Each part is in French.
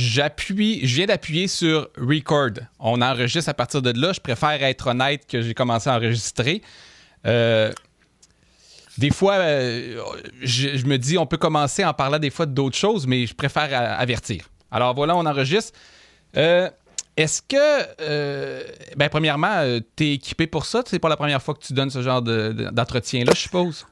j'appuie, je viens d'appuyer sur record. On enregistre à partir de là. Je préfère être honnête que j'ai commencé à enregistrer. Euh, des fois, euh, je, me dis, on peut commencer en parlant des fois d'autres choses, mais je préfère avertir. Alors voilà, on enregistre. Euh, est-ce que, ben, premièrement, tu es équipé pour ça? C'est pas la première fois que tu donnes ce genre d'entretien-là, je suppose?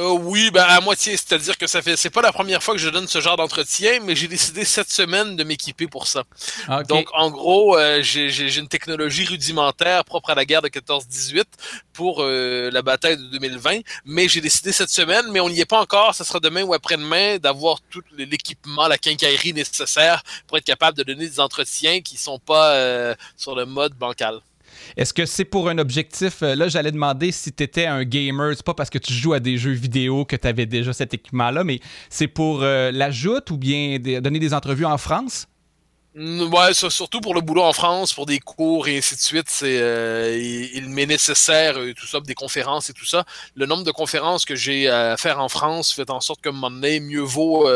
Euh, oui, ben à moitié, c'est-à-dire que ça fait c'est pas la première fois que je donne ce genre d'entretien, mais j'ai décidé cette semaine de m'équiper pour ça. Donc en gros, euh, j'ai une technologie rudimentaire propre à la guerre de 14-18 pour euh, la bataille de 2020, mais j'ai décidé cette semaine, mais on n'y est pas encore, ça sera demain ou après-demain, d'avoir tout l'équipement, la quincaillerie nécessaire pour être capable de donner des entretiens qui sont pas sur le mode bancal. Est-ce que c'est pour un objectif? Euh, là, j'allais demander si tu étais un gamer. C'est pas parce que tu joues à des jeux vidéo que tu avais déjà cet équipement-là, mais c'est pour euh, l'ajout ou bien donner des entrevues en France? Ouais, surtout pour le boulot en France, pour des cours et ainsi de suite, c'est euh, il, m'est nécessaire tout ça, des conférences et tout ça. Le nombre de conférences que j'ai à faire en France fait en sorte que moment donné, mieux vaut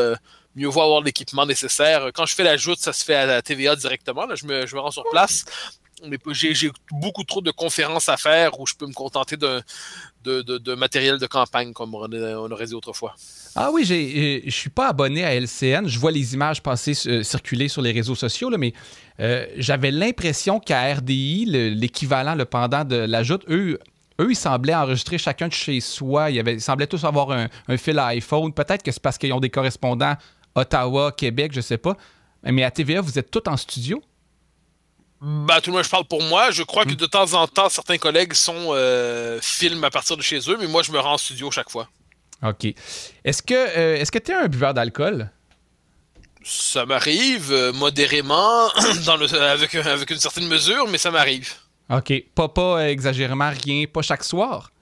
mieux vaut avoir l'équipement nécessaire. Quand je fais l'ajout, ça se fait à la TVA directement. Là, je me rends sur place mais j'ai beaucoup trop de conférences à faire où je peux me contenter de, matériel de campagne comme on, aurait dit autrefois. Ah oui, je suis pas abonné à LCN. Je vois les images passer euh, circuler sur les réseaux sociaux, mais euh, j'avais l'impression qu'à RDI, l'équivalent, le, pendant de l'ajout, eux, eux, ils semblaient enregistrer chacun de chez soi. Ils, semblaient tous avoir un, un fil iPhone. Peut-être que c'est parce qu'ils ont des correspondants Ottawa, Québec, je sais pas. Mais à TVA, vous êtes tous en studio? Bah, tout le monde, je parle pour moi. Je crois que hmm. de temps en temps, certains collègues sont euh, filment à partir de chez eux, mais moi, je me rends en studio chaque fois. OK. Est-ce que euh, est-ce que tu es un buveur d'alcool? Ça m'arrive euh, modérément, dans le, avec, avec une certaine mesure, mais ça m'arrive. OK. Pas, pas exagérément rien, pas chaque soir?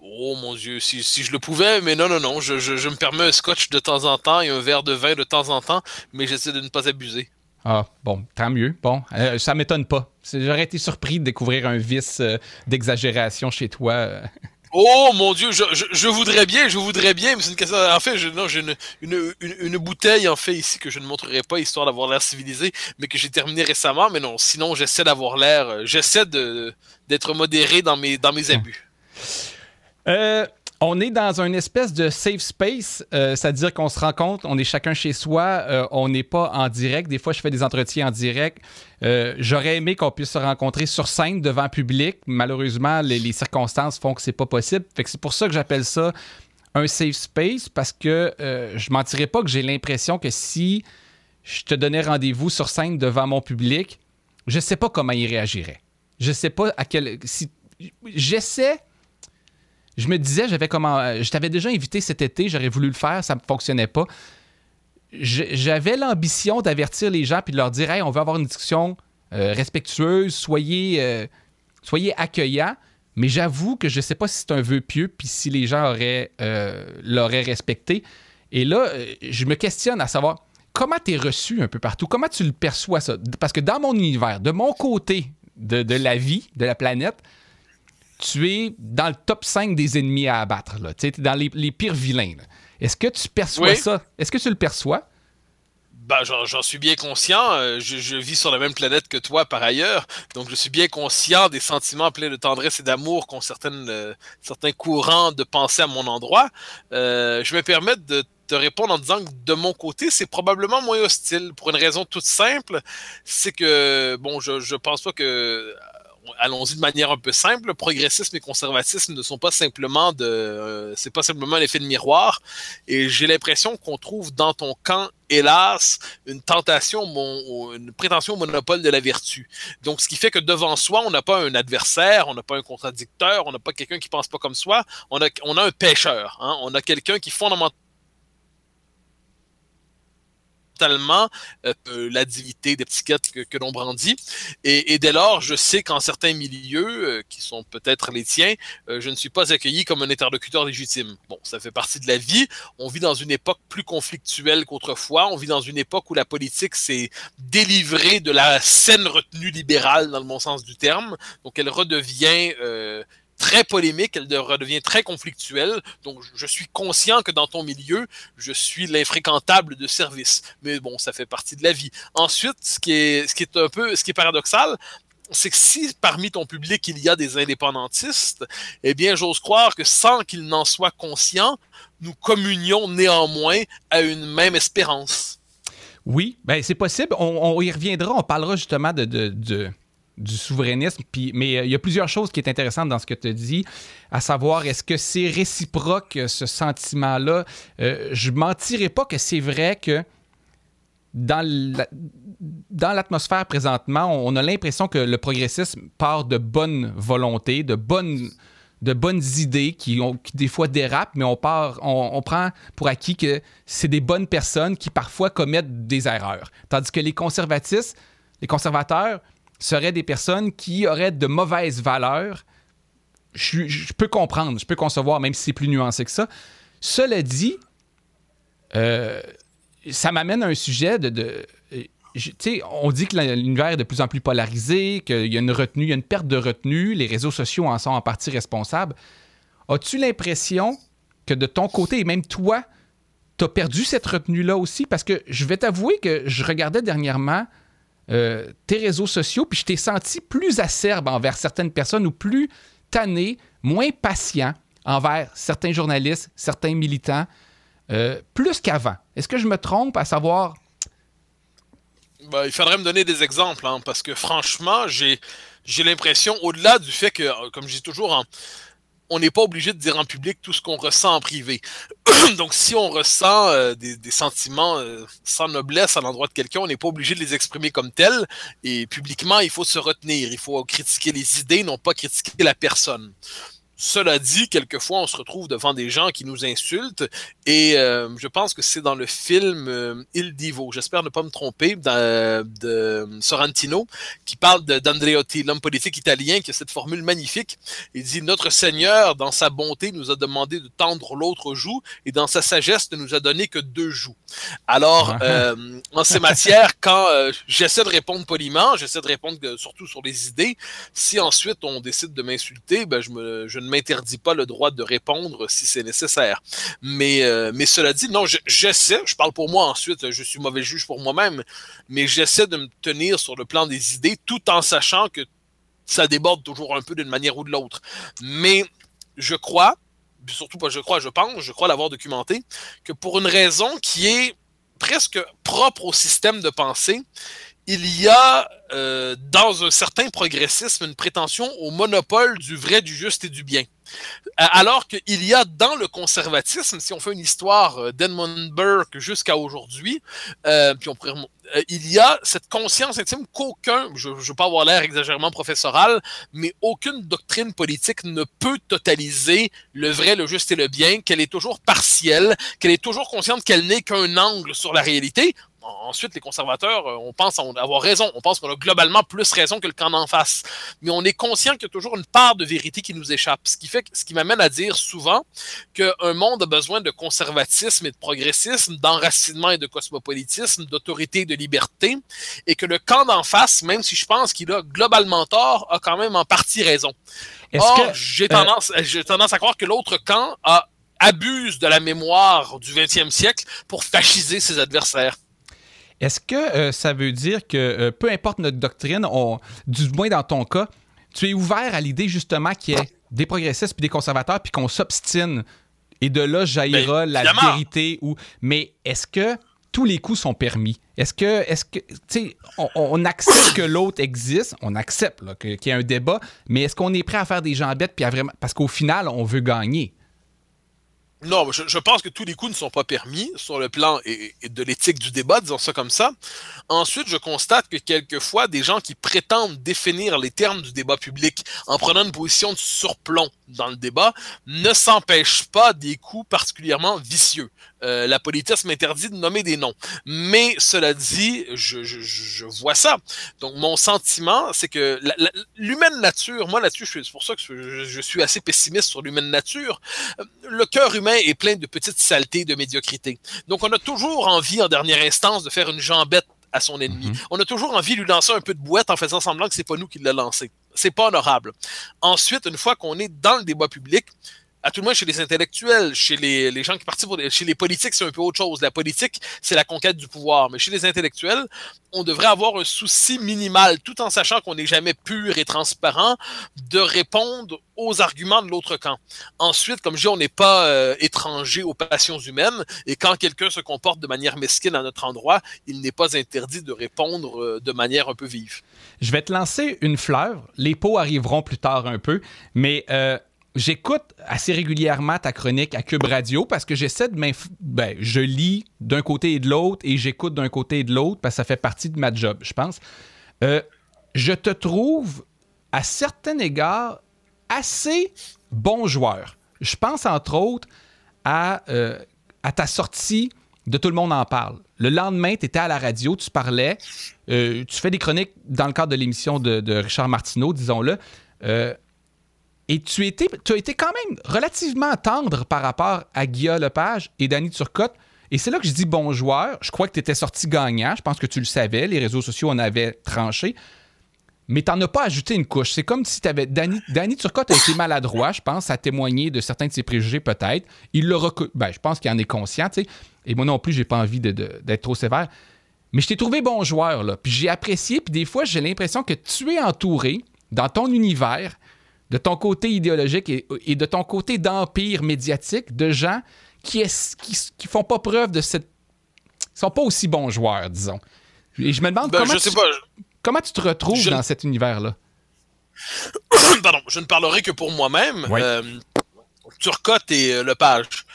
Oh mon Dieu, si, si, je le pouvais, mais non, non, non. Je, je, je, me permets un scotch de temps en temps et un verre de vin de temps en temps, mais j'essaie de ne pas abuser. Ah, bon, tant mieux. Bon, euh, ça m'étonne pas. J'aurais été surpris de découvrir un vice euh, d'exagération chez toi. Euh. Oh mon Dieu, je, voudrais bien, je voudrais bien, mais c'est une question. En fait, j'ai une, une, bouteille en fait ici que je ne montrerai pas histoire d'avoir l'air civilisé, mais que j'ai terminé récemment. Mais non, sinon j'essaie d'avoir l'air, j'essaie d'être modéré dans mes dans mes abus. Euh, on est dans une espèce de safe space, euh, c'est-à-dire qu'on se rencontre, on est chacun chez soi, euh, on n'est pas en direct. Des fois, je fais des entretiens en direct. Euh, j'aurais aimé qu'on puisse se rencontrer sur scène devant public. Malheureusement, les, circonstances font que c'est pas possible. C'est pour ça que j'appelle ça un safe space parce que je mentirais pas que j'ai l'impression que si je te donnais rendez-vous sur scène devant mon public, je sais pas comment il réagirait. Je sais pas à quel. Si, j'essaie je me disais, j'avais comment. Euh, je t'avais déjà invité cet été, j'aurais voulu le faire, ça ne fonctionnait pas. J'avais l'ambition d'avertir les gens puis de leur dire Hey, on va avoir une discussion euh, respectueuse, soyez, euh, soyez accueillants. Mais j'avoue que je ne sais pas si c'est un vœu pieux puis si les gens auraient, l'auraient respecté. Et là, je me questionne à savoir comment tu es reçu un peu partout, comment tu le perçois ça? Parce que dans mon univers, de mon côté de la vie, de la planète, tu es dans le top 5 des ennemis à abattre. Tu es dans les, pires vilains. Est-ce que tu perçois ça? Est-ce que tu le perçois? Ben, j'en suis bien conscient. Euh, je, vis sur la même planète que toi par ailleurs. Donc, je suis bien conscient des sentiments pleins de tendresse et d'amour qu'ont euh, certains courants de pensée à mon endroit. Euh, je me permets de te répondre en disant que de mon côté, c'est probablement moins hostile pour une raison toute simple. C'est que, bon, je, je pense pas que allons-y de manière un peu simple, progressisme et conservatisme ne sont pas simplement de, euh, c'est pas simplement l'effet de miroir. Et j'ai l'impression qu'on trouve dans ton camp, hélas, une tentation, une prétention au monopole de la vertu. Donc, ce qui fait que devant soi, on n'a pas un adversaire, on n'a pas un contradicteur, on n'a pas quelqu'un qui pense pas comme soi, on a, on a un pêcheur, hein. on a quelqu'un qui fondamentalement totalement euh, euh, la dignité des que, que l'on brandit. Et, dès lors, je sais qu'en certains milieux, euh, qui sont peut-être les tiens, je ne suis pas accueilli comme un interlocuteur légitime. Bon, ça fait partie de la vie. On vit dans une époque plus conflictuelle qu'autrefois. On vit dans une époque où la politique s'est délivrée de la saine retenue libérale, dans le bon sens du terme. Donc, elle redevient très polémique, elle redevient très conflictuelle. Donc, je suis conscient que dans ton milieu, je suis l'infréquentable de service. Mais bon, ça fait partie de la vie. Ensuite, ce qui est, ce qui est un peu, ce qui est paradoxal, c'est que si parmi ton public il y a des indépendantistes, eh bien, j'ose croire que sans qu'ils n'en soient conscients, nous communions néanmoins à une même espérance. Oui, ben c'est possible. On, y reviendra. On parlera justement de, de du souverainisme. Puis, mais euh, il y a plusieurs choses qui sont intéressantes dans ce que tu dis, à savoir est-ce que c'est réciproque ce sentiment-là? Euh, je ne mentirais pas que c'est vrai que dans l'atmosphère présentement, on a l'impression que le progressisme part de bonne volonté, de bonnes de bonnes idées qui, ont, des fois dérapent, mais on, part, on, prend pour acquis que c'est des bonnes personnes qui parfois commettent des erreurs. Tandis que les conservatistes, les conservateurs, seraient des personnes qui auraient de mauvaises valeurs. Je, peux comprendre, je peux concevoir, même si c'est plus nuancé que ça. Cela dit, euh, ça m'amène à un sujet de. de sais, on dit que l'univers est de plus en plus polarisé, qu'il y a une retenue, il y a une perte de retenue, les réseaux sociaux en sont en partie responsables. As-tu l'impression que de ton côté, et même toi, tu as perdu cette retenue-là aussi? Parce que je vais t'avouer que je regardais dernièrement euh, tes réseaux sociaux, puis je t'ai senti plus acerbe envers certaines personnes ou plus tanné, moins patient envers certains journalistes, certains militants, euh, plus qu'avant. Est-ce que je me trompe à savoir... Ben, il faudrait me donner des exemples, hein, parce que franchement, j'ai, l'impression, au-delà du fait que, comme je dis toujours, hein, on n'est pas obligé de dire en public tout ce qu'on ressent en privé. Donc, si on ressent euh, des, sentiments euh, sans noblesse à l'endroit de quelqu'un, on n'est pas obligé de les exprimer comme tels. Et publiquement, il faut se retenir. Il faut critiquer les idées, non pas critiquer la personne. Cela dit, quelqueforis, on se retrouve devant des gens qui nous insultent et euh, je pense que c'est dans le film euh, Il Divo, j'espère ne pas me tromper, de Sorrentino, qui parle d'Andreotti, l'homme politique italien, qui a cette formule magnifique. Il dit Notre Seigneur, dans sa bonté, nous a demandé de tendre l'autre joue et dans sa sagesse, ne nous a donné que deux joues. Alors, ah. euh, en ces matières, quand j'essaie de répondre poliment, j'essaie de répondre surtout sur les idées, si ensuite on décide de m'insulter, ben je me je ne m'interdis pas le droit de répondre si c'est nécessaire. Mais, euh, mais cela dit, non, j'essaie, je, parle pour moi ensuite, je suis mauvais juge pour moi-même, mais j'essaie de me tenir sur le plan des idées tout en sachant que ça déborde toujours un peu d'une manière ou de l'autre. Mais je crois, surtout pas je crois, je pense, je crois l'avoir documenté, que pour une raison qui est presque propre au système de pensée, il y a euh, dans un certain progressisme une prétention au monopole du vrai, du juste et du bien. Alors qu'il y a dans le conservatisme, si on fait une histoire euh, d'Edmund Burke jusqu'à aujourd'hui, euh, puis on euh, il y a cette conscience intime qu'aucun, je ne veux pas avoir l'air exagérément professoral, mais aucune doctrine politique ne peut totaliser le vrai, le juste et le bien, qu'elle est toujours partielle, qu'elle est toujours consciente qu'elle n'est qu'un angle sur la réalité ensuite, les conservateurs, euh, on pense avoir raison. On pense qu'on a globalement plus raison que le camp d'en face. Mais on est conscient qu'il y a toujours une part de vérité qui nous échappe. Ce qui fait, ce qui m'amène à dire souvent qu'un monde a besoin de conservatisme et de progressisme, d'enracinement et de cosmopolitisme, d'autorité et de liberté, et que le camp d'en face, même si je pense qu'il a globalement tort, a quand même en partie raison. Or, j'ai euh, tendance, j'ai tendance à croire que l'autre camp a abuse de la mémoire du 20e siècle pour fasciser ses adversaires. Est-ce que euh, ça veut dire que euh, peu importe notre doctrine, on, du moins dans ton cas, tu es ouvert à l'idée justement qu'il y ait des progressistes puis des conservateurs puis qu'on s'obstine et de là jaillira ben, la vérité ou mais est-ce que tous les coups sont permis? Est-ce que est-ce que tu sais on, accepte que l'autre existe, on accepte qu'il y ait un débat, mais est-ce qu'on est prêt à faire des gens bêtes puis à vraiment parce qu'au final on veut gagner non, je, pense que tous les coups ne sont pas permis sur le plan de l'éthique du débat, disons ça comme ça. Ensuite, je constate que quelquefois, des gens qui prétendent définir les termes du débat public en prenant une position de surplomb dans le débat ne s'empêchent pas des coups particulièrement vicieux. Euh, la politesse m'interdit de nommer des noms. Mais cela dit, je, je, je vois ça. Donc, mon sentiment, c'est que l'humaine nature, moi là-dessus, c'est pour ça que je, je, suis assez pessimiste sur l'humaine nature. Le cœur humain est plein de petites saletés, de médiocrité. Donc, on a toujours envie, en dernière instance, de faire une jambette à son ennemi. Mhm. On a toujours envie de lui lancer un peu de boîte en faisant semblant que c'est pas nous qui l'a lancé. c'est pas honorable. Ensuite, une fois qu'on est dans le débat public, à tout le moins chez les intellectuels, chez les, gens qui participent, chez les politiques, c'est un peu autre chose. La politique, c'est la conquête du pouvoir. Mais chez les intellectuels, on devrait avoir un souci minimal, tout en sachant qu'on n'est jamais pur et transparent, de répondre aux arguments de l'autre camp. Ensuite, comme je dis, on n'est pas euh, étranger aux passions humaines, et quand quelqu'un se comporte de manière mesquine à notre endroit, il n'est pas interdit de répondre euh, de manière un peu vive. Je vais te lancer une fleur. Les pots arriveront plus tard un peu, mais euh, j'écoute assez régulièrement ta chronique à Cube Radio parce que j'essaie de m'inf... Ben, je lis d'un côté et de l'autre et j'écoute d'un côté et de l'autre parce que ça fait partie de ma job, je pense. Euh, je te trouve, à certains égards, assez bon joueur. Je pense entre autres à, euh, à ta sortie de Tout le monde en parle. Le lendemain, tu étais à la radio, tu parlais, euh, tu fais des chroniques dans le cadre de l'émission de, de Richard Martineau, disons-le. Et tu, étais, as été quand même relativement tendre par rapport à Guillaume Lepage et Danny Turcotte. Et c'est là que je dis bon joueur. Je crois que tu étais sorti gagnant. Je pense que tu le savais. Les réseaux sociaux en avaient tranché. Mais tu n'en as pas ajouté une couche. C'est comme si tu avais. Danny, Danny Turcotte a été maladroit, je pense, à témoigner de certains de ses préjugés, peut-être. Il l'a ben, Je pense qu'il en est conscient, tu sais. Et moi non plus, j'ai pas envie d'être trop sévère. Mais je t'ai trouvé bon joueur, là. Puis j'ai apprécié. Puis des fois, j'ai l'impression que tu es entouré dans ton univers de ton côté idéologique et, de ton côté d'empire médiatique de gens qui, est, qui, font pas preuve de cette. sont pas aussi bons joueurs, disons. Et je me demande ben, comment, tu, comment tu te retrouves dans cet univers-là? Pardon, je ne parlerai que pour moi-même. Euh, Turcotte et euh, Lepage.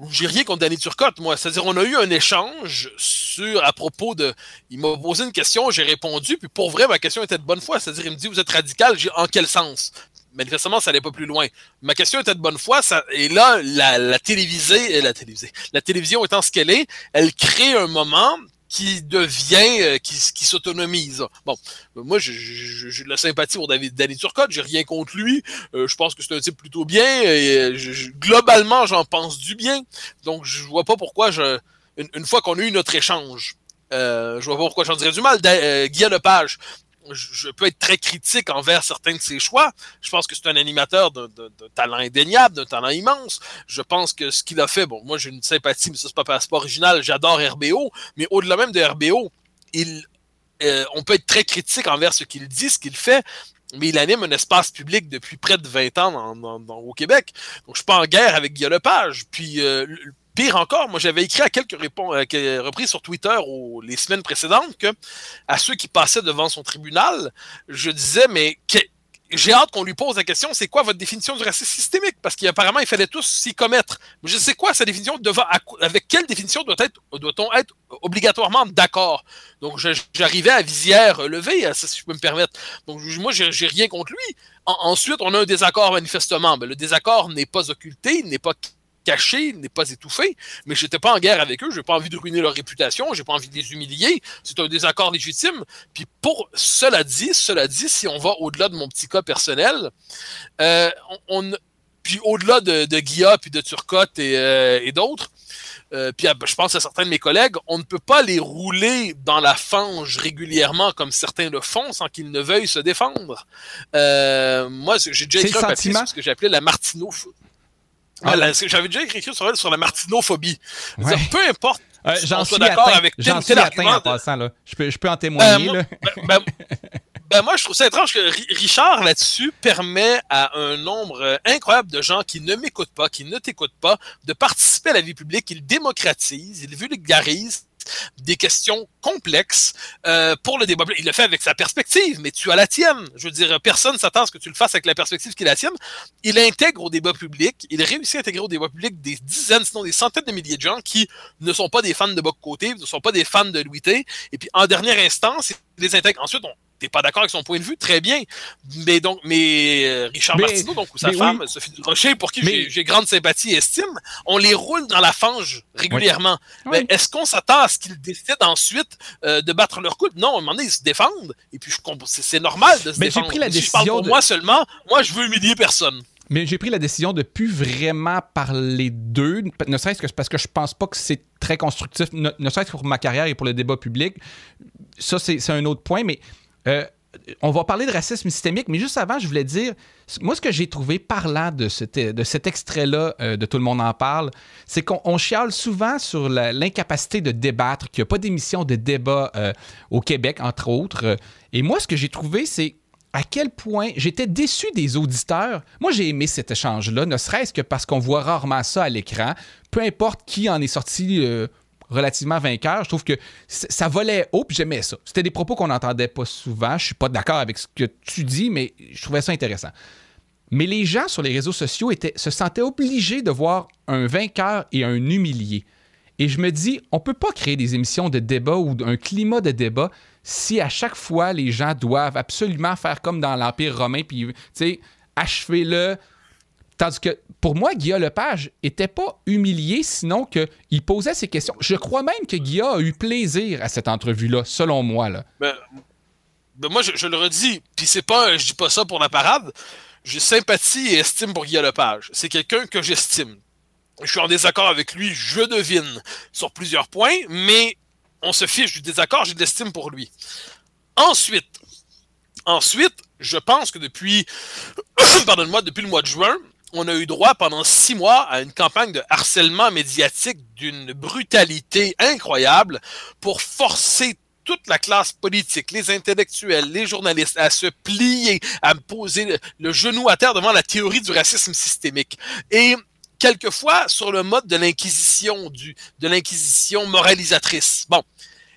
Euh, j'ai rien contre Danny Turcotte, moi. C'est-à-dire, on a eu un échange sur, à propos de. Il m'a posé une question, j'ai répondu, puis pour vrai, ma question était de bonne foi. C'est-à-dire, il me dit, vous êtes radical, j'ai en quel sens? Manifestement, ça n'allait pas plus loin. Ma question était de bonne foi, ça, et là, la, la télévisée, la télévisée, la télévision étant ce qu'elle est, elle crée un moment qui devient, euh, qui, s'autonomise. Bon, moi, j'ai de la sympathie pour David, Danny Turcotte, j'ai rien contre lui. Euh, je pense que c'est un type plutôt bien. Et, globalement, j'en pense du bien. Donc, je vois pas pourquoi je, une, fois qu'on a eu notre échange, euh, je vois pas pourquoi j'en dirais du mal. Euh, Guillaume Lepage, je peux être très critique envers certains de ses choix. Je pense que c'est un animateur de, talent indéniable, d'un talent immense. Je pense que ce qu'il a fait, bon, moi j'ai une sympathie, mais ça c'est pas, original, j'adore RBO, mais au-delà même de RBO, il, euh, on peut être très critique envers ce qu'il dit, ce qu'il fait, mais il anime un espace public depuis près de 20 ans au Québec. Donc, je suis pas en guerre avec Guillaume Lepage. Puis, euh, Pire encore, moi j'avais écrit à quelques, euh, reprises sur Twitter les semaines précédentes que à ceux qui passaient devant son tribunal, je disais mais j'ai hâte qu'on lui pose la question, c'est quoi votre définition du racisme systémique? Parce qu'apparemment, il fallait tous s'y commettre. Mais je sais quoi sa définition devant, avec quelle définition doit être, doit-on être obligatoirement d'accord? Donc, j'arrivais à visière levée, si je peux me permettre. Donc, moi, j'ai rien contre lui. ensuite, on a un désaccord manifestement. Mais le désaccord n'est pas occulté, il n'est pas caché, n'est pas étouffé, mais j'étais pas en guerre avec eux, j'ai pas envie de ruiner leur réputation, j'ai pas envie de les humilier, c'est un désaccord légitime. Puis pour cela dit, cela dit, si on va au-delà de mon petit cas personnel, euh, on, puis au-delà de, de Guilla, puis de Turcotte et, euh, d'autres, euh, puis je pense à certains de mes collègues, on ne peut pas les rouler dans la fange régulièrement comme certains le font sans qu'ils ne veuillent se défendre. moi, j'ai déjà écrit un papier sur ce que j'ai appelé la Martineau. Ah, J'avais déjà écrit sur elle sur la martinophobie. Peu importe. Euh, J'en suis d'accord avec J'en suis atteint en passant. Là. Je, peux, je peux en témoigner. Ben, là. Ben, ben, ben, moi, je trouve ça étrange que Richard, là-dessus, permet à un nombre euh, incroyable de gens qui ne m'écoutent pas, qui ne t'écoutent pas, de participer à la vie publique. Il démocratise, il vulgarise des questions complexes euh, pour le débat. Il le fait avec sa perspective, mais tu as la tienne. Je veux dire, personne s'attend à ce que tu le fasses avec la perspective qui est la tienne. Il intègre au débat public, il réussit à intégrer au débat public des dizaines, sinon des centaines de milliers de gens qui ne sont pas des fans de Boc-Côté, ne sont pas des fans de Louis T. Et puis, en dernière instance, il les intègre. Ensuite, on, t'es pas d'accord avec son point de vue, très bien. Mais donc, mais euh, Richard Martineau, donc, ou sa femme, Sophie Durocher, pour qui j'ai grande sympathie et estime, on les roule dans la fange régulièrement. Mais est-ce qu'on s'attend à ce qu'ils décident ensuite euh, de battre leur coude? Non, à un moment donné, ils se défendent. Et puis, c'est normal de se mais défendre. Pris la décision je parle pour moi seulement, moi, je veux humilier personne. Mais j'ai pris la décision de plus vraiment parler d'eux, ne serait-ce que parce que je pense pas que c'est très constructif, ne, ne serait-ce que pour ma carrière et pour le débat public. Ça, c'est un autre point, mais euh, on va parler de racisme systémique, mais juste avant, je voulais dire, moi, ce que j'ai trouvé parlant de, de cet extrait-là euh, de Tout le monde en parle, c'est qu'on chiale souvent sur l'incapacité de débattre, qu'il n'y a pas d'émission de débat euh, au Québec, entre autres. Et moi, ce que j'ai trouvé, c'est à quel point j'étais déçu des auditeurs. Moi, j'ai aimé cet échange-là, ne serait-ce que parce qu'on voit rarement ça à l'écran. Peu importe qui en est sorti relativement vainqueur, je trouve que ça volait haut, puis j'aimais ça. C'était des propos qu'on n'entendait pas souvent. Je suis pas d'accord avec ce que tu dis, mais je trouvais ça intéressant. Mais les gens sur les réseaux sociaux se sentaient obligés de voir un vainqueur et un humilié. Et je me dis, on peut pas créer des émissions de débat ou un climat de débat si à chaque fois les gens doivent absolument faire comme dans l'Empire romain, puis, tu sais, achever-le. Tandis que pour moi, Guillaume Lepage était pas humilié, sinon qu'il posait ses questions. Je crois même que Guillaume a eu plaisir à cette entrevue-là, selon moi. Là. Ben, ben moi, je, le redis, puis c'est pas, je dis pas ça pour la parade. J'ai sympathie et estime pour Guillaume Lepage. C'est quelqu'un que j'estime. Je suis en désaccord avec lui, je devine, sur plusieurs points, mais on se fiche du désaccord, j'ai de l'estime pour lui. Ensuite, ensuite, je pense que depuis, pardonne-moi, depuis le mois de juin, on a eu droit pendant six mois à une campagne de harcèlement médiatique d'une brutalité incroyable pour forcer toute la classe politique, les intellectuels, les journalistes à se plier, à poser le, genou à terre devant la théorie du racisme systémique. Et quelquefois sur le mode de l'inquisition, de l'inquisition moralisatrice. Bon.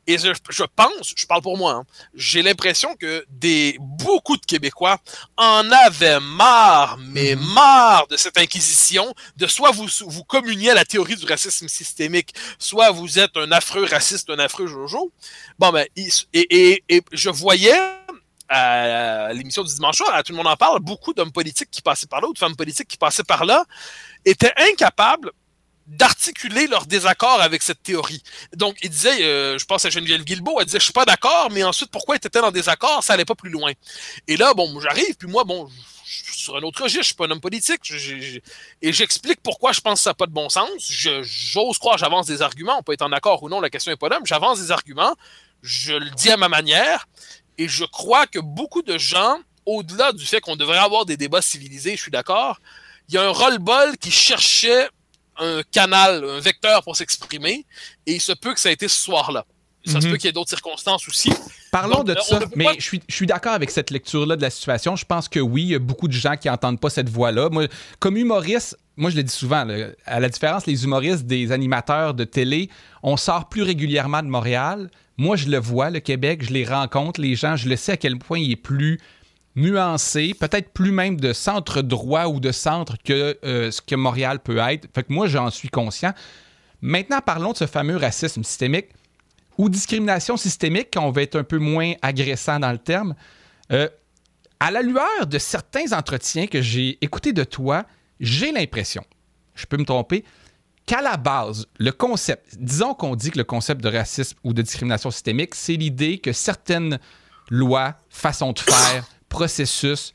Et je, je, pense, je parle pour moi, hein, j'ai l'impression que des beaucoup de Québécois en avaient marre, mais mhm. marre de cette inquisition, de soit vous vous communiez à la théorie du racisme systémique, soit vous êtes un affreux raciste, un affreux jojo. Bon ben, et, et, et je voyais à l'émission du dimanche soir, tout le monde en parle, beaucoup d'hommes politiques qui passaient par là, ou de femmes politiques qui passaient par là, étaient incapables d'articuler leur désaccord avec cette théorie. Donc, il disait, euh, je pense à Geneviève Guilbeault, elle disait, je suis pas d'accord, mais ensuite, pourquoi était-elle en désaccord? Ça allait pas plus loin. Et là, bon, j'arrive, puis moi, bon, je suis sur un autre registre, je suis pas un homme politique, et j'explique pourquoi je pense que ça n'a pas de bon sens. J'ose croire, j'avance des arguments, on peut être en accord ou non, la question est pas là, j'avance des arguments, je le dis à ma manière, et je crois que beaucoup de gens, au-delà du fait qu'on devrait avoir des débats civilisés, je suis d'accord, il y a un roll-ball qui cherchait un canal, un vecteur pour s'exprimer, et il se peut que ça ait été ce soir-là. Ça se mhm. peut qu'il y ait d'autres circonstances aussi. Parlons de ça, mais je suis, je suis d'accord avec cette lecture-là de la situation. Je pense que oui, il y a beaucoup de gens qui n'entendent pas cette voix-là. Moi, comme humoriste, moi je le dis souvent, à la différence, les humoristes des animateurs de télé, on sort plus régulièrement de Montréal. Moi, je le vois, le Québec, je les rencontre, les gens, je le sais à quel point il est plus nuancé, peut-être plus même de centre droit ou de centre que euh, ce que Montréal peut être. Fait que moi, j'en suis conscient. Maintenant, parlons de ce fameux racisme systémique ou discrimination systémique, quand on va être un peu moins agressant dans le terme. Euh, à la lueur de certains entretiens que j'ai écoutés de toi, j'ai l'impression, je peux me tromper, qu'à la base, le concept, disons qu'on dit que le concept de racisme ou de discrimination systémique, c'est l'idée que certaines lois, façons de faire, processus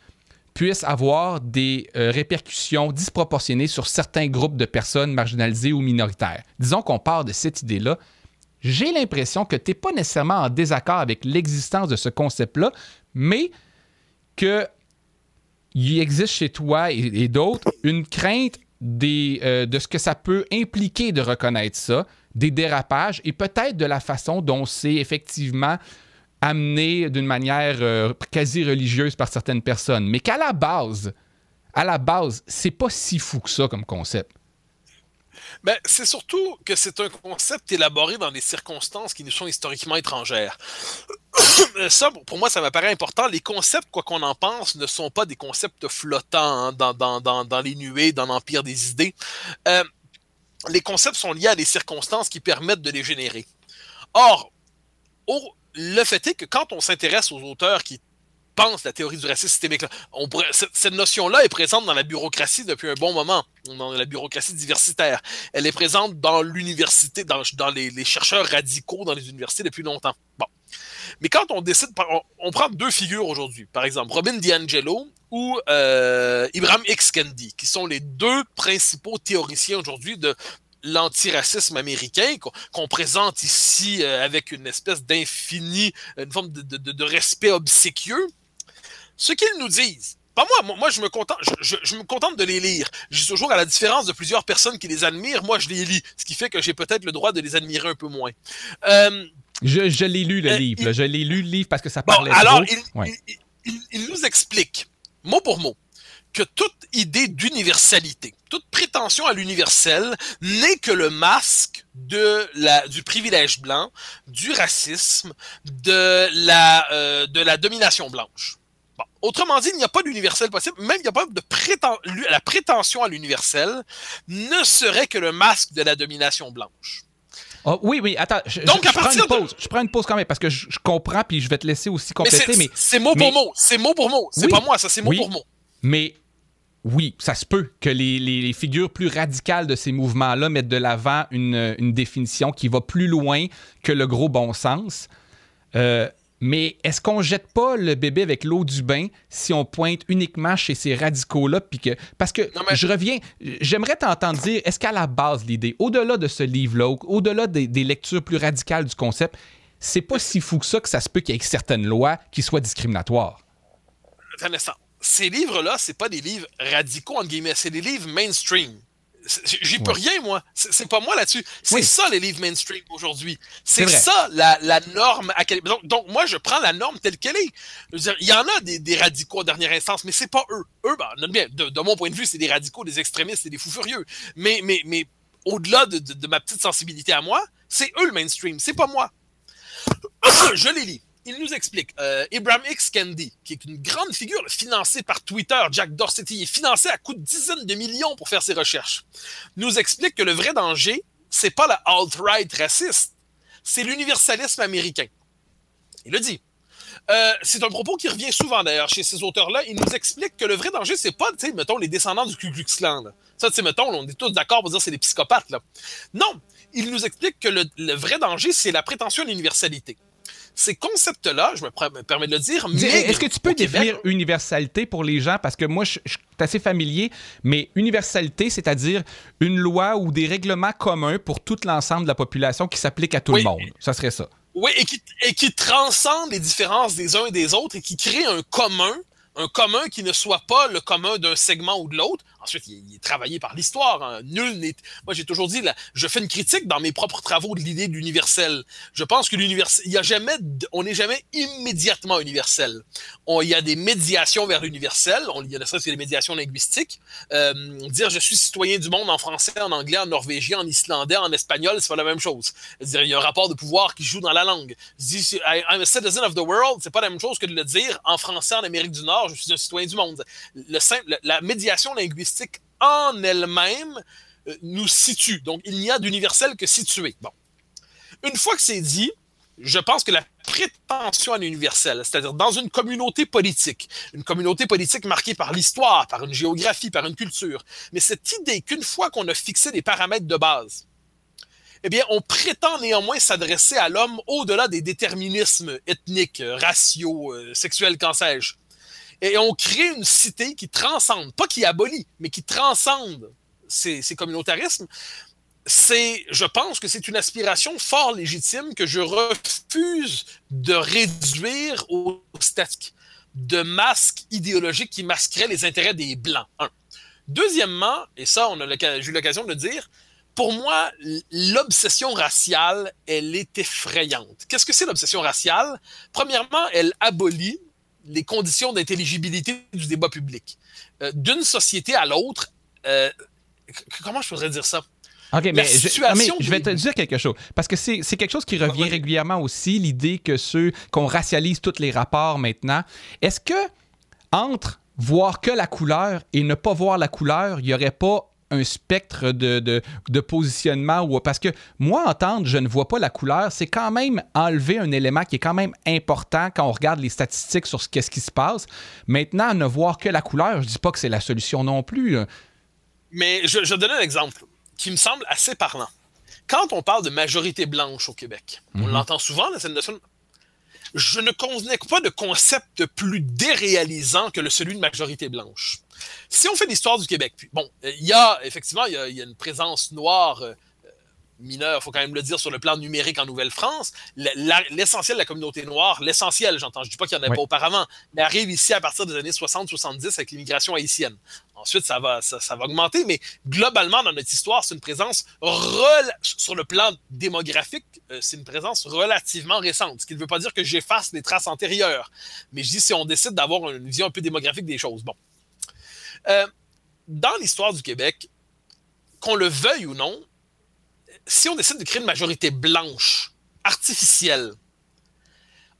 puissent avoir des euh, répercussions disproportionnées sur certains groupes de personnes marginalisées ou minoritaires. Disons qu'on part de cette idée-là. J'ai l'impression que tu n'es pas nécessairement en désaccord avec l'existence de ce concept-là, mais que il existe chez toi et, d'autres une crainte euh, de ce que ça peut impliquer de reconnaître ça, des dérapages et peut-être de la façon dont c'est effectivement amené d'une manière euh, quasi religieuse par certaines personnes, mais qu'à la base, à la base, c'est pas si fou que ça comme concept. Ben, c'est surtout que c'est un concept élaboré dans des circonstances qui nous sont historiquement étrangères. ça, pour moi, ça m'apparaît important. Les concepts, quoi qu'on en pense, ne sont pas des concepts flottants hein, dans, dans, dans, les nuées, dans l'empire des idées. Euh, les concepts sont liés à des circonstances qui permettent de les générer. Or, au, le fait est que quand on s'intéresse aux auteurs qui pensent la théorie du racisme systémique, cette, notion-là est présente dans la bureaucratie depuis un bon moment, dans la bureaucratie diversitaire. Elle est présente dans l'université, dans, les, chercheurs radicaux dans les universités depuis longtemps. Bon. Mais quand on décide, on, prend deux figures aujourd'hui, par exemple Robin DiAngelo ou euh, Ibrahim X. Kendi, qui sont les deux principaux théoriciens aujourd'hui de l'antiracisme américain qu'on présente ici euh, avec une espèce d'infini, une forme de, de, de, respect obséquieux, ce qu'ils nous disent. Pas moi, moi, je me contente, je, je, me contente de les lire. Je dis toujours à la différence de plusieurs personnes qui les admirent, moi je les lis, ce qui fait que j'ai peut-être le droit de les admirer un peu moins. Euh, je, je l'ai lu le euh, livre, je l'ai lu le livre parce que ça parlait bon, alors, il nous explique, mot pour mot, que toute idée d'universalité, toute prétention à l'universel n'est que le masque de la, du privilège blanc, du racisme, de la, euh, de la domination blanche. Bon. Autrement dit, il n'y a pas d'universel possible, même il n'y a pas de prétention, la prétention à l'universel ne serait que le masque de la domination blanche. Oh, oui, oui, attends. Je, Donc, à prends une pause. Je prends une pause quand même parce que je, comprends puis je vais te laisser aussi compléter. Mais c'est mot pour mot. C'est mot pour mot. C'est pas moi, ça, c'est mot pour mot. Mais oui, ça se peut que les, figures plus radicales de ces mouvements-là mettent de l'avant une, définition qui va plus loin que le gros bon sens. Euh, mais est-ce qu'on jette pas le bébé avec l'eau du bain si on pointe uniquement chez ces radicaux-là? Que... Parce que je reviens, j'aimerais t'entendre dire, est-ce qu'à la base, l'idée, au-delà de ce livre-là, au-delà des, des, lectures plus radicales du concept, c'est pas si fou que ça que ça se peut qu'il y ait certaines lois qui soient discriminatoires? Ces livres-là, c'est pas des livres radicaux, entre guillemets, c'est des livres mainstream. J'y peux rien, moi. C'est pas moi là-dessus. C'est ça, les livres mainstream aujourd'hui. C'est ça, la, la norme. À quel... donc, donc, moi, je prends la norme telle qu'elle est. il y en a des, des, radicaux en dernière instance, mais c'est pas eux. Eux, ben, de, de, mon point de vue, c'est des radicaux, des extrémistes, c'est des fous furieux. Mais, mais, mais au-delà de, de, de ma petite sensibilité à moi, c'est eux le mainstream, c'est pas moi. je les lis il nous explique, euh, Ibrahim X. Kendi, qui est une grande figure financée par Twitter, Jack Dorsey, est financé à coups de dizaines de millions pour faire ses recherches, nous explique que le vrai danger, c'est pas la alt-right raciste, c'est l'universalisme américain. Il le dit. Euh, c'est un propos qui revient souvent d'ailleurs chez ces auteurs-là. Il nous explique que le vrai danger, c'est pas, tu mettons, les descendants du Ku Klux Klan. Ça, tu sais, mettons, on est tous d'accord pour dire c'est des psychopathes. Non, il nous explique que le, le vrai danger, c'est la prétention à l'universalité ces concepts-là, je me permets de le dire, mais... Est-ce que tu peux définir universalité pour les gens? Parce que moi, je, suis assez familier, mais universalité, c'est-à-dire une loi ou des règlements communs pour tout l'ensemble de la population qui s'appliquent à tout le monde. Ça serait ça. Oui, et qui, et qui transcende les différences des uns et des autres et qui crée un commun un commun qui ne soit pas le commun d'un segment ou de l'autre. Ensuite, il, est travaillé par l'histoire. Hein. Nul n'est. Moi, j'ai toujours dit, je fais une critique dans mes propres travaux de l'idée d'universel. Je pense que l'universel, il y a jamais, on n'est jamais immédiatement universel. On, il y a des médiations vers l'universel. On, il y a ça, c'est des médiations linguistiques. Euh, dire je suis citoyen du monde en français, en anglais, en norvégien, en islandais, en espagnol, c'est pas la même chose. Dire, il y a un rapport de pouvoir qui joue dans la langue. Dire, I'm a citizen of the world, c'est pas la même chose que de le dire en français en Amérique du Nord, je suis un citoyen du monde. La médiation linguistique en elle-même euh, nous situe. Donc, il n'y a d'universel que situé. Bon. Une fois que c'est dit, je pense que la prétention à l'universel, c'est-à-dire dans une communauté politique, une communauté politique marquée par l'histoire, par une géographie, par une culture, mais cette idée qu'une fois qu'on a fixé des paramètres de base, eh bien, on prétend néanmoins s'adresser à l'homme au-delà des déterminismes ethniques, raciaux, euh, sexuels, qu'en sais-je. Et on crée une cité qui transcende, pas qui abolit, mais qui transcende ces, communautarismes. C'est, je pense que c'est une aspiration fort légitime que je refuse de réduire au statique, de masques idéologiques qui masqueraient les intérêts des Blancs. Deuxièmement, et ça, j'ai eu l'occasion de le dire, pour moi, l'obsession raciale, elle est effrayante. Qu'est-ce que c'est l'obsession raciale? Premièrement, elle abolit les conditions d'intelligibilité du débat public. Euh, d'une société à l'autre, euh, comment je pourrais dire ça? OK, mais, je, vais te dire quelque chose. Parce que c'est quelque chose qui revient régulièrement aussi, l'idée que ceux qu'on racialise tous les rapports maintenant. Est-ce que entre voir que la couleur et ne pas voir la couleur, il n'y aurait pas un spectre de, de, positionnement ou parce que moi entendre je ne vois pas la couleur c'est quand même enlever un élément qui est quand même important quand on regarde les statistiques sur ce qu'est-ce qui se passe. Maintenant ne voir que la couleur je dis pas que c'est la solution non plus mais je, je donne un exemple qui me semble assez parlant. Quand on parle de majorité blanche au Québec on mhm. l'entend souvent la scène de je ne connais pas de concept plus déréalisant que le celui de majorité blanche. Si on fait l'histoire du Québec, bon, il y a effectivement il y a, une présence noire euh, mineur, il faut quand même le dire, sur le plan numérique en Nouvelle-France. L'essentiel de la communauté noire, l'essentiel, j'entends, je ne dis pas qu'il n'y en avait pas auparavant, mais arrive ici à partir des années 60-70 avec l'immigration haïtienne. Ensuite, ça va, ça, va augmenter, mais globalement, dans notre histoire, c'est une présence, sur le plan démographique, euh, c'est une présence relativement récente. Ce qui ne veut pas dire que j'efface les traces antérieures, mais je dis si on décide d'avoir une vision un peu démographique des choses. Bon. Euh, dans l'histoire du Québec, qu'on le veuille ou non, si on décide de créer une majorité blanche, artificielle,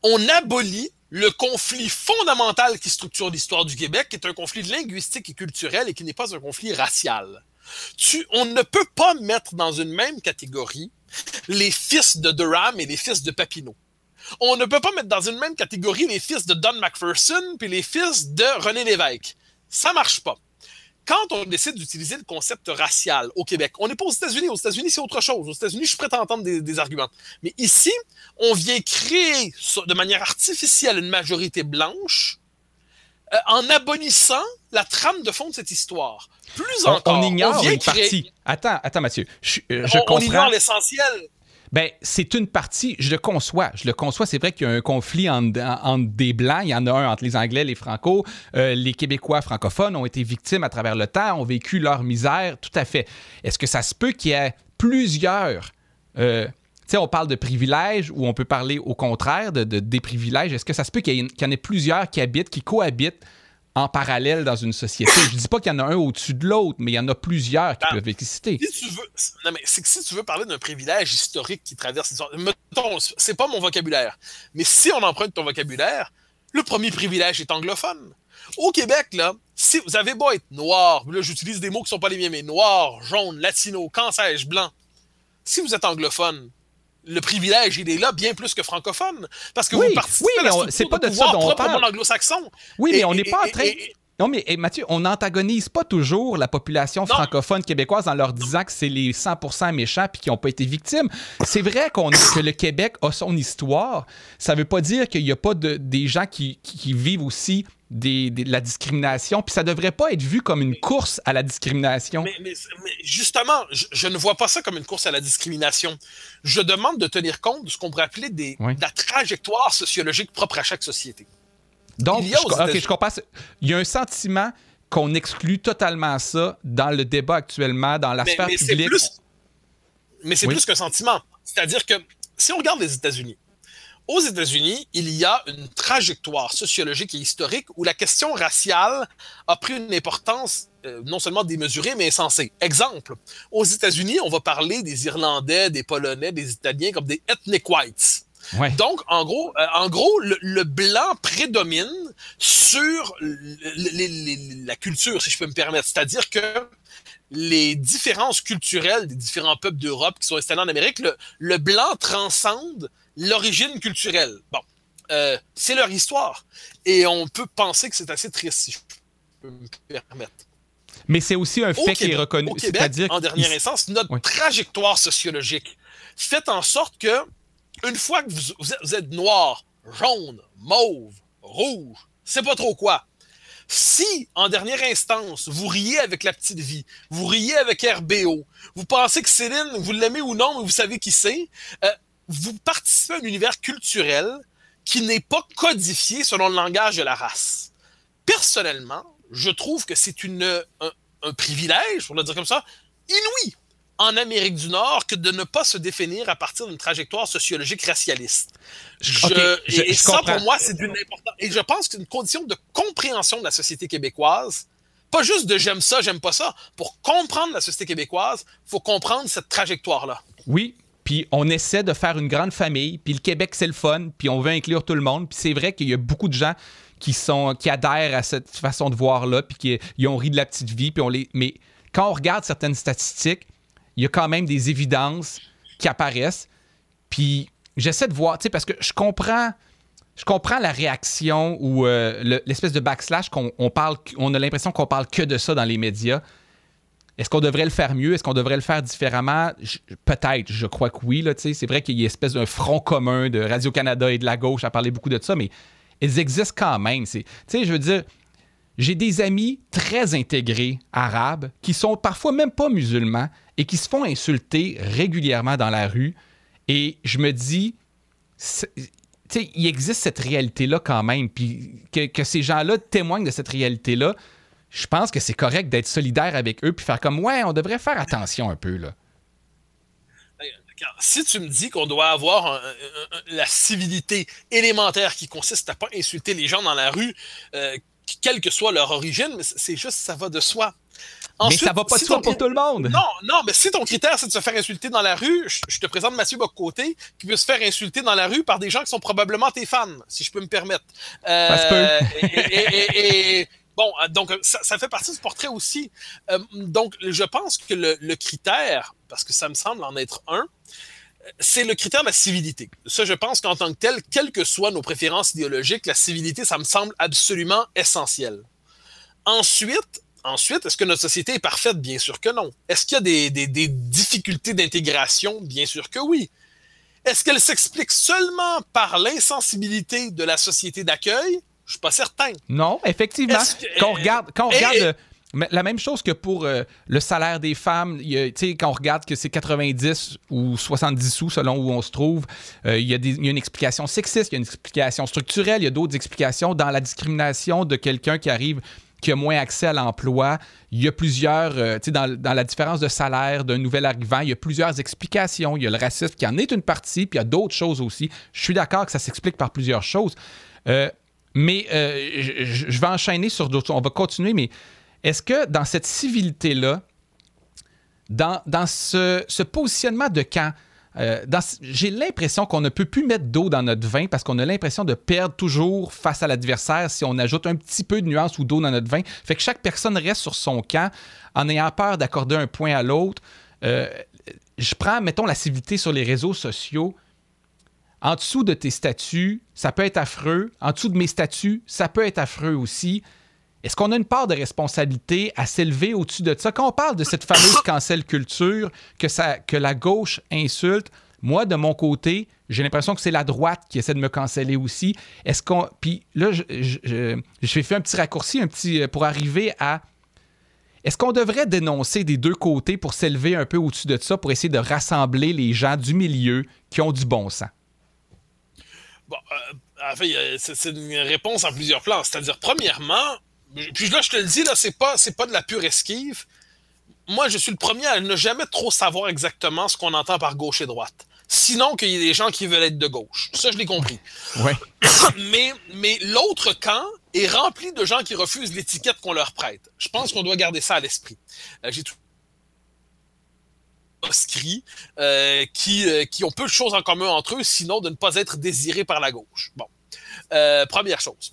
on abolit le conflit fondamental qui structure l'histoire du Québec, qui est un conflit linguistique et culturel et qui n'est pas un conflit racial. on ne peut pas mettre dans une même catégorie les fils de Durham et les fils de Papineau. On ne peut pas mettre dans une même catégorie les fils de Don McPherson puis les fils de René Lévesque. Ça marche pas quand on décide d'utiliser le concept racial au Québec, on n'est pas aux États-Unis. Aux États-Unis, c'est autre chose. Aux États-Unis, je suis prêt à entendre des, arguments. Mais ici, on vient créer de manière artificielle une majorité blanche euh, en abonissant la trame de fond de cette histoire. Plus encore, on, ignore une partie. Attends, attends, Mathieu. Je, euh, je on ignore l'essentiel. Ben, c'est une partie, je le conçois. Je le conçois. C'est vrai qu'il y a un conflit entre, des Blancs. Il y en a un entre les Anglais, les Franco. Euh, les Québécois francophones ont été victimes à travers le temps, ont vécu leur misère. Tout à fait. Est-ce que ça se peut qu'il y ait plusieurs. Euh, tu sais, on parle de privilèges ou on peut parler au contraire de, de des privilèges? Est-ce que ça se peut qu'il y, y, en ait plusieurs qui habitent, qui cohabitent en parallèle dans une société. Je dis pas qu'il y en a un au-dessus de l'autre, mais il y en a plusieurs qui ben, peuvent exister. Si tu veux, non mais c'est que si tu veux parler d'un privilège historique qui traverse l'histoire, mettons, c'est pas mon vocabulaire, mais si on emprunte ton vocabulaire, le premier privilège est anglophone. Au Québec, là, si vous avez beau être noir, là j'utilise des mots qui sont pas les miens, mais noir, jaune, latino, quand sais-je, blanc, si vous êtes anglophone, le privilège, il est là bien plus que francophone. Parce que oui, vous participez oui, mais c'est pas de ça dont on parle. anglo-saxon. Oui, mais on n'est pas en train... non, mais Mathieu, on n'antagonise pas toujours la population francophone québécoise en leur disant que c'est les 100% méchants puis qui n'ont pas été victimes. C'est vrai qu'on que le Québec a son histoire. Ça ne veut pas dire qu'il n'y a pas de, des gens qui, qui vivent aussi de la discrimination, puis ça devrait pas être vu comme une course à la discrimination. Mais, justement, je, ne vois pas ça comme une course à la discrimination. Je demande de tenir compte de ce qu'on pourrait appeler des, de la trajectoire sociologique propre à chaque société. Donc, il y a je, je comprends. Il y a un sentiment qu'on exclut totalement ça dans le débat actuellement, dans la sphère publique. mais c'est plus qu'un sentiment. C'est-à-dire que si on regarde les États-Unis, aux États-Unis, il y a une trajectoire sociologique et historique où la question raciale a pris une importance euh, non seulement démesurée, mais insensée. Exemple, aux États-Unis, on va parler des Irlandais, des Polonais, des Italiens comme des ethnic whites. Donc, en gros, euh, en gros le, blanc prédomine sur la culture, si je peux me permettre. C'est-à-dire que les différences culturelles des différents peuples d'Europe qui sont installés en Amérique, le blanc transcende l'origine culturelle. Bon, euh, c'est leur histoire. Et on peut penser que c'est assez triste, si je peux me permettre. Mais c'est aussi un fait qui est reconnu. C'est-à-dire en dernière instance, notre trajectoire sociologique fait en sorte que, une fois que vous, êtes noir, jaune, mauve, rouge, c'est pas trop quoi. Si, en dernière instance, vous riez avec la petite vie, vous riez avec RBO, vous pensez que Céline, vous l'aimez ou non, mais vous savez qui c'est, euh, vous participez à un univers culturel qui n'est pas codifié selon le langage de la race. Personnellement, je trouve que c'est une, un, privilège, pour le dire comme ça, inouï en Amérique du Nord que de ne pas se définir à partir d'une trajectoire sociologique racialiste. et, ça, pour moi, c'est d'une importance. Et je pense que c'est une condition de compréhension de la société québécoise. Pas juste de j'aime ça, j'aime pas ça. Pour comprendre la société québécoise, il faut comprendre cette trajectoire-là. Oui, puis on essaie de faire une grande famille, puis le Québec, c'est le fun, puis on veut inclure tout le monde. Puis c'est vrai qu'il y a beaucoup de gens qui, sont, qui adhèrent à cette façon de voir-là, puis qui ils ont ri de la petite vie, puis on les... Mais quand on regarde certaines statistiques, il y a quand même des évidences qui apparaissent. Puis j'essaie de voir, tu sais, parce que je comprends... Je comprends la réaction ou euh, l'espèce de backslash qu'on on parle, on a l'impression qu'on parle que de ça dans les médias. Est-ce qu'on devrait le faire mieux? Est-ce qu'on devrait le faire différemment? Peut-être, je crois que oui. C'est vrai qu'il y a une espèce d'un front commun de Radio-Canada et de la gauche à parler beaucoup de ça, mais ils existent quand même. Je veux dire, j'ai des amis très intégrés arabes qui sont parfois même pas musulmans et qui se font insulter régulièrement dans la rue. Et je me dis, il existe cette réalité-là quand même, puis que, ces gens-là témoignent de cette réalité-là, je pense que c'est correct d'être solidaire avec eux, puis faire comme, ouais, on devrait faire attention un peu, là. Si tu me dis qu'on doit avoir la civilité élémentaire qui consiste à pas insulter les gens dans la rue, euh, quelle que soit leur origine, c'est juste, ça va de soi mais ça va pas de soi pour tout le monde. Non, non, mais si ton critère, c'est de se faire insulter dans la rue, je, te présente Mathieu Bocoté, qui peut se faire insulter dans la rue par des gens qui sont probablement tes fans, si je peux me permettre. Euh, et, bon, donc ça, fait partie du portrait aussi. Euh, donc, je pense que le, le, critère, parce que ça me semble en être un, c'est le critère de la civilité. Ça, je pense qu'en tant que tel, quelles que soient nos préférences idéologiques, la civilité, ça me semble absolument essentiel. Ensuite, Ensuite, est-ce que notre société est parfaite? Bien sûr que non. Est-ce qu'il y a des, difficultés d'intégration? Bien sûr que oui. Est-ce qu'elle s'explique seulement par l'insensibilité de la société d'accueil? Je suis pas certain. Non, effectivement. Quand on regarde, quand on regarde la même chose que pour euh, le salaire des femmes, quand on regarde que c'est 90 ou 70 sous selon où on se trouve, euh, y il, y a une explication sexiste, il y a une explication structurelle, il y a d'autres explications dans la discrimination de quelqu'un qui arrive qui a moins accès à l'emploi. Il y a plusieurs, euh, tu sais, dans, la différence de salaire d'un nouvel arrivant, il y a plusieurs explications. Il y a le racisme qui en est une partie, puis il y a d'autres choses aussi. Je suis d'accord que ça s'explique par plusieurs choses. Euh, mais euh, je, vais enchaîner sur d'autres. On va continuer, mais est-ce que dans cette civilité-là, dans, dans ce, positionnement de camp, euh, j'ai l'impression qu'on ne peut plus mettre d'eau dans notre vin parce qu'on a l'impression de perdre toujours face à l'adversaire si on ajoute un petit peu de nuance ou d'eau dans notre vin. Fait que chaque personne reste sur son camp en ayant peur d'accorder un point à l'autre. Euh, je prends, mettons, la civilité sur les réseaux sociaux. En dessous de tes statuts, ça peut être affreux. En dessous de mes statuts, ça peut être affreux aussi. Est-ce qu'on a une part de responsabilité à s'élever au-dessus de ça? Quand on parle de cette fameuse cancel culture, que, la gauche insulte, moi, de mon côté, j'ai l'impression que c'est la droite qui essaie de me canceller aussi. Est-ce qu'on. Puis là, je, je, fait un petit raccourci un petit, pour arriver à. Est-ce qu'on devrait dénoncer des deux côtés pour s'élever un peu au-dessus de ça, pour essayer de rassembler les gens du milieu qui ont du bon sens? Bon, euh, c'est une réponse en plusieurs plans. C'est-à-dire, premièrement, puis là, je te le dis, là, c'est pas, c'est pas de la pure esquive. Moi, je suis le premier à ne jamais trop savoir exactement ce qu'on entend par gauche et droite. Sinon qu'il y ait des gens qui veulent être de gauche. Ça, je l'ai compris. Ouais. mais mais l'autre camp est rempli de gens qui refusent l'étiquette qu'on leur prête. Je pense qu'on doit garder ça à l'esprit. Euh, j'ai tout euh, qui, euh, qui ont peu de choses en commun entre eux, sinon de ne pas être désirés par la gauche. Bon. Euh, première chose.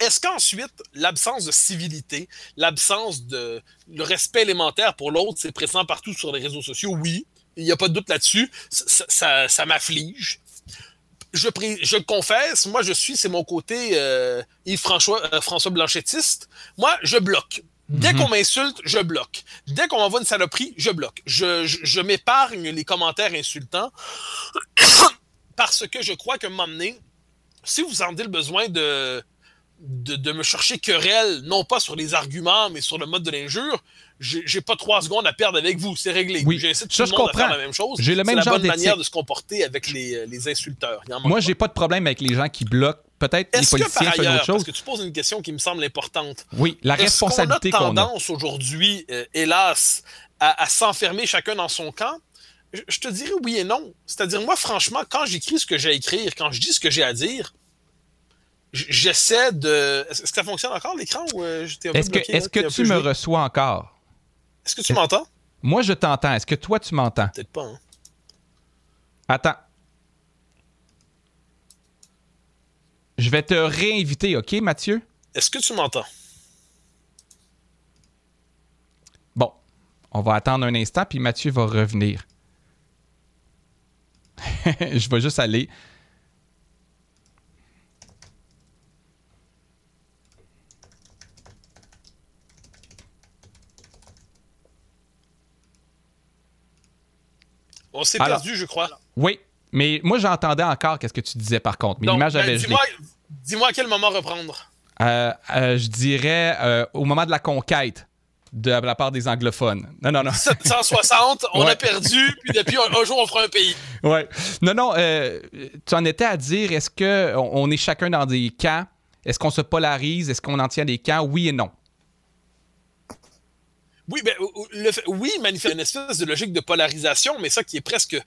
Est-ce qu'ensuite, l'absence de civilité, l'absence de le respect élémentaire pour l'autre, c'est présent partout sur les réseaux sociaux? Oui, il n'y a pas de doute là-dessus. Ça, ça, m'afflige. Je, je confesse, moi, je suis, c'est mon côté euh, Yves-François euh, François Blanchettiste. Moi, je bloque. Dès mhm. qu'on m'insulte, je bloque. Dès qu'on m'envoie une saloperie, je bloque. Je, je, m'épargne les commentaires insultants parce que je crois que m'emmener, si vous sentez le besoin de de, me chercher querelle, non pas sur les arguments, mais sur le mode de l'injure, j'ai pas trois secondes à perdre avec vous. C'est réglé. Oui, tout le monde à faire la même chose. J'ai le même la genre bonne manière de se comporter avec les, les insulteurs. Moi, j'ai pas de problème avec les gens qui bloquent. Peut-être les policiers font autre chose. Parce que tu poses une question qui me semble importante. Oui, la responsabilité qu'on a. tendance aujourd'hui, euh, hélas, à, s'enfermer chacun dans son camp? Je, je te dirais oui et non. C'est-à-dire, moi, franchement, quand j'écris ce que j'ai à écrire, quand je dis ce que j'ai à dire, j'essaie de. Est-ce que ça fonctionne encore l'écran ou euh, j'étais Est-ce que, est que tu me reçois encore? Est-ce que tu m'entends? Moi, je t'entends. Est-ce que toi, tu m'entends? Peut-être pas. Hein. Attends. Je vais te réinviter, OK, Mathieu? Est-ce que tu m'entends? Bon. On va attendre un instant, puis Mathieu va revenir. je vais juste aller On s'est perdu, je crois. Oui, mais moi, j'entendais encore qu'est-ce que tu disais par contre. Mais l'image avait ben, Dis-moi à quel moment reprendre. Euh, euh, je dirais euh, au moment de la conquête. de la part des anglophones. Non, non, non. 760, on a perdu, puis depuis un, jour, on fera un pays. Ouais. Non, non, tu en étais à dire, est-ce qu'on on est chacun dans des camps? Est-ce qu'on se polarise? Est-ce qu'on en tient des camps? Oui et non. Oui, ben, le oui, manifeste une espèce de logique de polarisation, mais ça qui est presque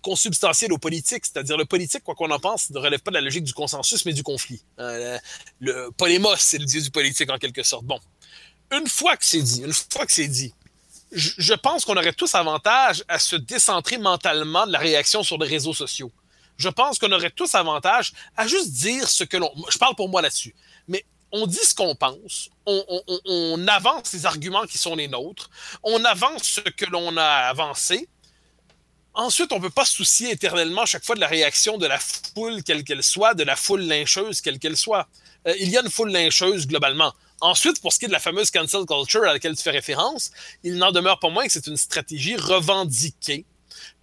consubstantiel au politique, c'est-à-dire le politique, quoi qu'on en pense, ne relève pas de la logique du consensus, mais du conflit. Euh, le polémos, c'est le dieu du politique en quelque sorte. Bon, une fois que c'est dit, une fois que c'est dit, je, pense qu'on aurait tous avantage à se décentrer mentalement de la réaction sur les réseaux sociaux. Je pense qu'on aurait tous avantage à juste dire ce que l'on. Je parle pour moi là-dessus. Mais on dit ce qu'on pense, on, avance les arguments qui sont les nôtres, on avance ce que l'on a avancé, Ensuite, on ne peut pas se soucier éternellement chaque fois de la réaction de la foule, quelle qu'elle soit, de la foule lyncheuse, quelle qu'elle soit. Euh, il y a une foule lyncheuse globalement. Ensuite, pour ce qui est de la fameuse cancel culture à laquelle tu fais référence, il n'en demeure pas moins que c'est une stratégie revendiquée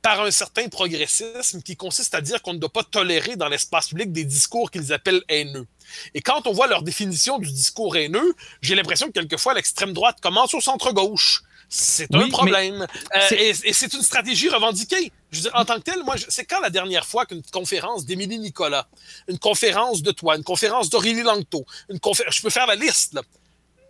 par un certain progressisme qui consiste à dire qu'on ne doit pas tolérer dans l'espace public des discours qu'ils appellent haineux. Et quand on voit leur définition du discours haineux, j'ai l'impression que quelquefois l'extrême droite commence au centre-gauche c'est un problème. Euh, et, c'est une stratégie revendiquée. Je veux dire, en tant que tel, moi, c'est quand la dernière fois qu'une conférence d'Émilie Nicolas, une conférence de toi, une conférence d'Aurélie Langto, une conférence, je peux faire la liste, là.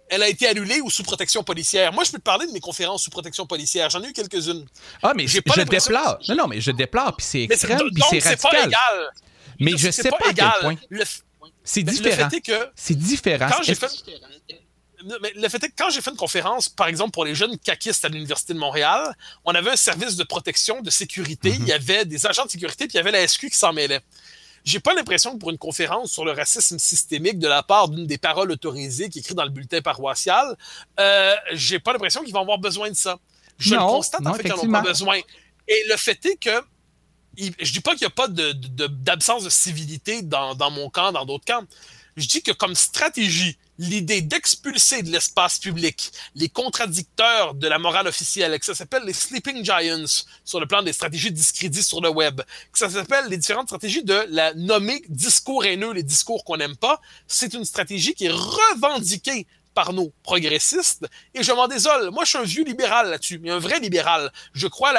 Elle a été annulée ou sous protection policière. Moi, je peux te parler de mes conférences sous protection policière. J'en ai eu quelques-unes. Ah, mais je déplore. Non, non, mais je déplore, puis c'est extrême, puis c'est radical. Pas égal. Mais je sais pas, à quel point. C'est différent. C'est différent. Quand j'ai fait mais le fait est que quand j'ai fait une conférence, par exemple, pour les jeunes caquistes à l'Université de Montréal, on avait un service de protection, de sécurité. Mhm. Il y avait des agents de sécurité, puis il y avait la SQ qui s'en mêlait. J'ai pas l'impression que pour une conférence sur le racisme systémique de la part d'une des paroles autorisées qui est écrit dans le bulletin paroissial, euh, j'ai pas l'impression qu'ils vont avoir besoin de ça. Je le constate en fait qu'ils n'en ont pas besoin. Et le fait est que je dis pas qu'il n'y a pas d'absence de, de, civilité dans, dans mon camp, dans d'autres camps. Je dis que comme stratégie, l'idée d'expulser de l'espace public les contradicteurs de la morale officielle, que ça s'appelle les sleeping giants sur le plan des stratégies de discrédit sur le web, que ça s'appelle les différentes stratégies de la nommer discours haineux, les discours qu'on n'aime pas, c'est une stratégie qui est revendiquée par nos progressistes. Et je m'en désole. Moi, je suis un vieux libéral là-dessus, mais un vrai libéral. Je crois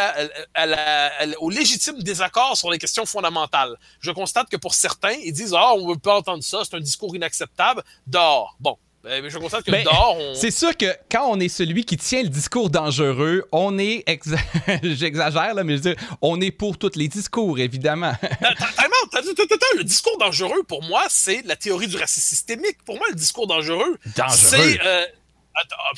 au légitime désaccord sur les questions fondamentales. Je constate que pour certains, ils disent Ah, on ne veut pas entendre ça, c'est un discours inacceptable. Dehors. Bon. Ben, mais je constate que dehors, on... C'est sûr que quand on est celui qui tient le discours dangereux, on est. J'exagère, là, mais je veux on est pour tous les discours, évidemment. le discours dangereux, pour moi, c'est la théorie du racisme systémique. Pour moi, le discours dangereux, c'est. Euh,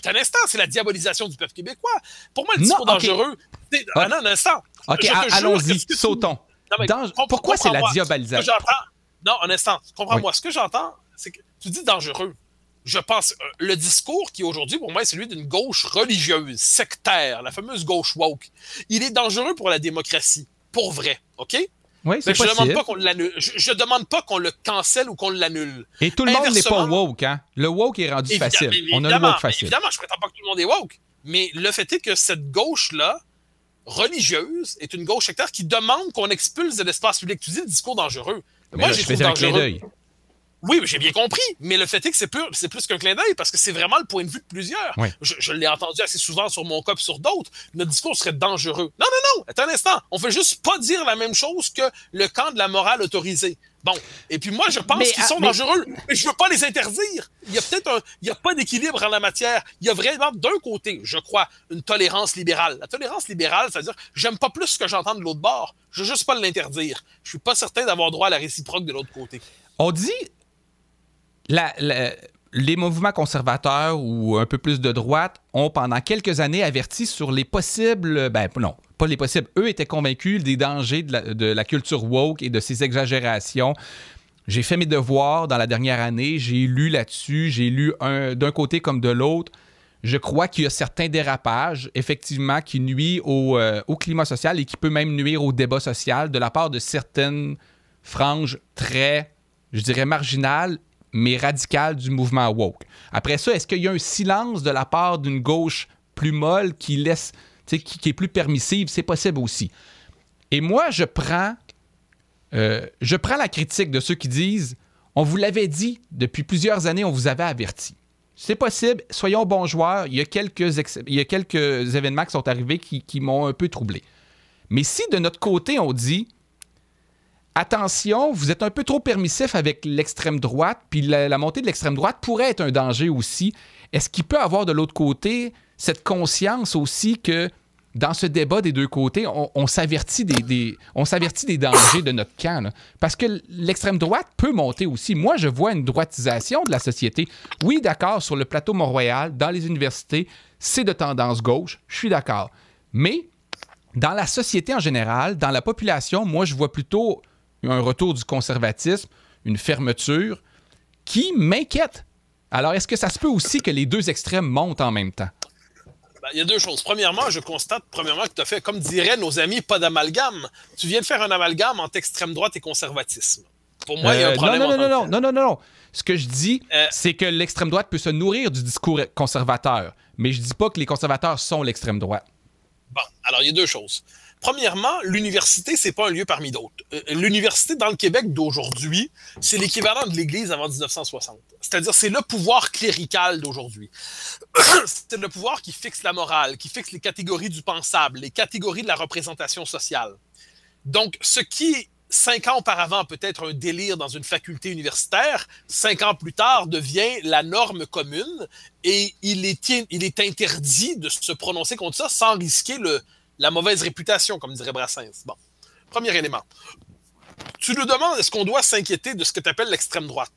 un instant, c'est la diabolisation du peuple québécois. Pour moi, le discours dangereux. C'est... Ah. non, un instant. OK, allons-y, sautons. Pourquoi c'est la diabolisation? Non, un instant. Comprends-moi. Ce que j'entends, c'est que tu dis dangereux je pense, euh, le discours qui aujourd'hui, pour moi, est celui d'une gauche religieuse, sectaire, la fameuse gauche woke. Il est dangereux pour la démocratie, pour vrai, OK? Oui, c'est je ne demande pas qu'on l'annule. Je, demande pas qu'on le cancelle ou qu'on l'annule. Et tout le monde n'est pas woke, hein? Le woke est rendu facile. On a le woke facile. Évidemment, je prétends pas que tout le monde est woke. Mais le fait est que cette gauche-là, religieuse, est une gauche sectaire qui demande qu'on expulse de l'espace public. Tu dis le discours dangereux. moi, j'ai trouvé dangereux. Oui, j'ai bien compris, mais le fait est que c'est plus, c'est plus qu'un clin d'œil parce que c'est vraiment le point de vue de plusieurs. Je, l'ai entendu assez souvent sur mon cop sur d'autres. Notre discours serait dangereux. Non, non, non, attends un instant. On fait juste pas dire la même chose que le camp de la morale autorisée. Bon. Et puis moi, je pense qu'ils sont dangereux, mais je veux pas les interdire. Il y a peut-être un, il y a pas d'équilibre en la matière. Il y a vraiment d'un côté, je crois, une tolérance libérale. La tolérance libérale, c'est-à-dire, j'aime pas plus ce que j'entends de l'autre bord. Je veux juste pas l'interdire. Je suis pas certain d'avoir droit à la réciproque de l'autre côté. On dit les mouvements conservateurs ou un peu plus de droite ont pendant quelques années averti sur les possibles, ben non, pas les possibles, eux étaient convaincus des dangers de la, culture woke et de ses exagérations. J'ai fait mes devoirs dans la dernière année, j'ai lu là-dessus, j'ai lu d'un côté comme de l'autre. Je crois qu'il y a certains dérapages, effectivement, qui nuisent au, euh, au, climat social et qui peut même nuire au débat social de la part de certaines franges très, je dirais, marginales mais radical du mouvement woke. Après ça, est-ce qu'il y a un silence de la part d'une gauche plus molle qui laisse, qui, qui est plus permissive? C'est possible aussi. Et moi, je prends, euh, je prends la critique de ceux qui disent on vous l'avait dit depuis plusieurs années, on vous avait averti. C'est possible. Soyons bons joueurs. Il y a quelques, il y a quelques événements qui sont arrivés qui, qui m'ont un peu troublé. Mais si de notre côté, on dit attention, vous êtes un peu trop permissif avec l'extrême droite, puis la, montée de l'extrême droite pourrait être un danger aussi. Est-ce qu'il peut avoir de l'autre côté cette conscience aussi que dans ce débat des deux côtés, on, s'avertit des, des dangers de notre camp. Parce que l'extrême droite peut monter aussi. Moi, je vois une droitisation de la société. Oui, d'accord, sur le plateau Mont-Royal, dans les universités, c'est de tendance gauche. Je suis d'accord. Mais dans la société en général, dans la population, moi, je vois plutôt un retour du conservatisme, une fermeture qui m'inquiète. Alors, est-ce que ça se peut aussi que les deux extrêmes montent en même temps? Ben, il y a deux choses. Premièrement, je constate, premièrement, que tu as fait, comme diraient nos amis, pas d'amalgame. Tu viens de faire un amalgame entre extrême droite et conservatisme. Pour moi, il y a un euh, problème. Non, non, non, non, non, non, non, non. Ce que je dis, euh, c'est que l'extrême droite peut se nourrir du discours conservateur. Mais je dis pas que les conservateurs sont l'extrême droite. Bon, alors il y a deux choses. Premièrement, l'université, c'est pas un lieu parmi d'autres. Euh, l'université dans le Québec d'aujourd'hui, c'est l'équivalent de l'Église avant 1960. C'est-à-dire, c'est le pouvoir clérical d'aujourd'hui. c'est le pouvoir qui fixe la morale, qui fixe les catégories du pensable, les catégories de la représentation sociale. Donc, ce qui, cinq ans auparavant, peut être un délire dans une faculté universitaire, cinq ans plus tard, devient la norme commune et il est interdit de se prononcer contre ça sans risquer le, la mauvaise réputation, comme dirait Brassens. Bon, premier élément. Tu nous demandes est-ce qu'on doit s'inquiéter de ce que tu appelles l'extrême droite?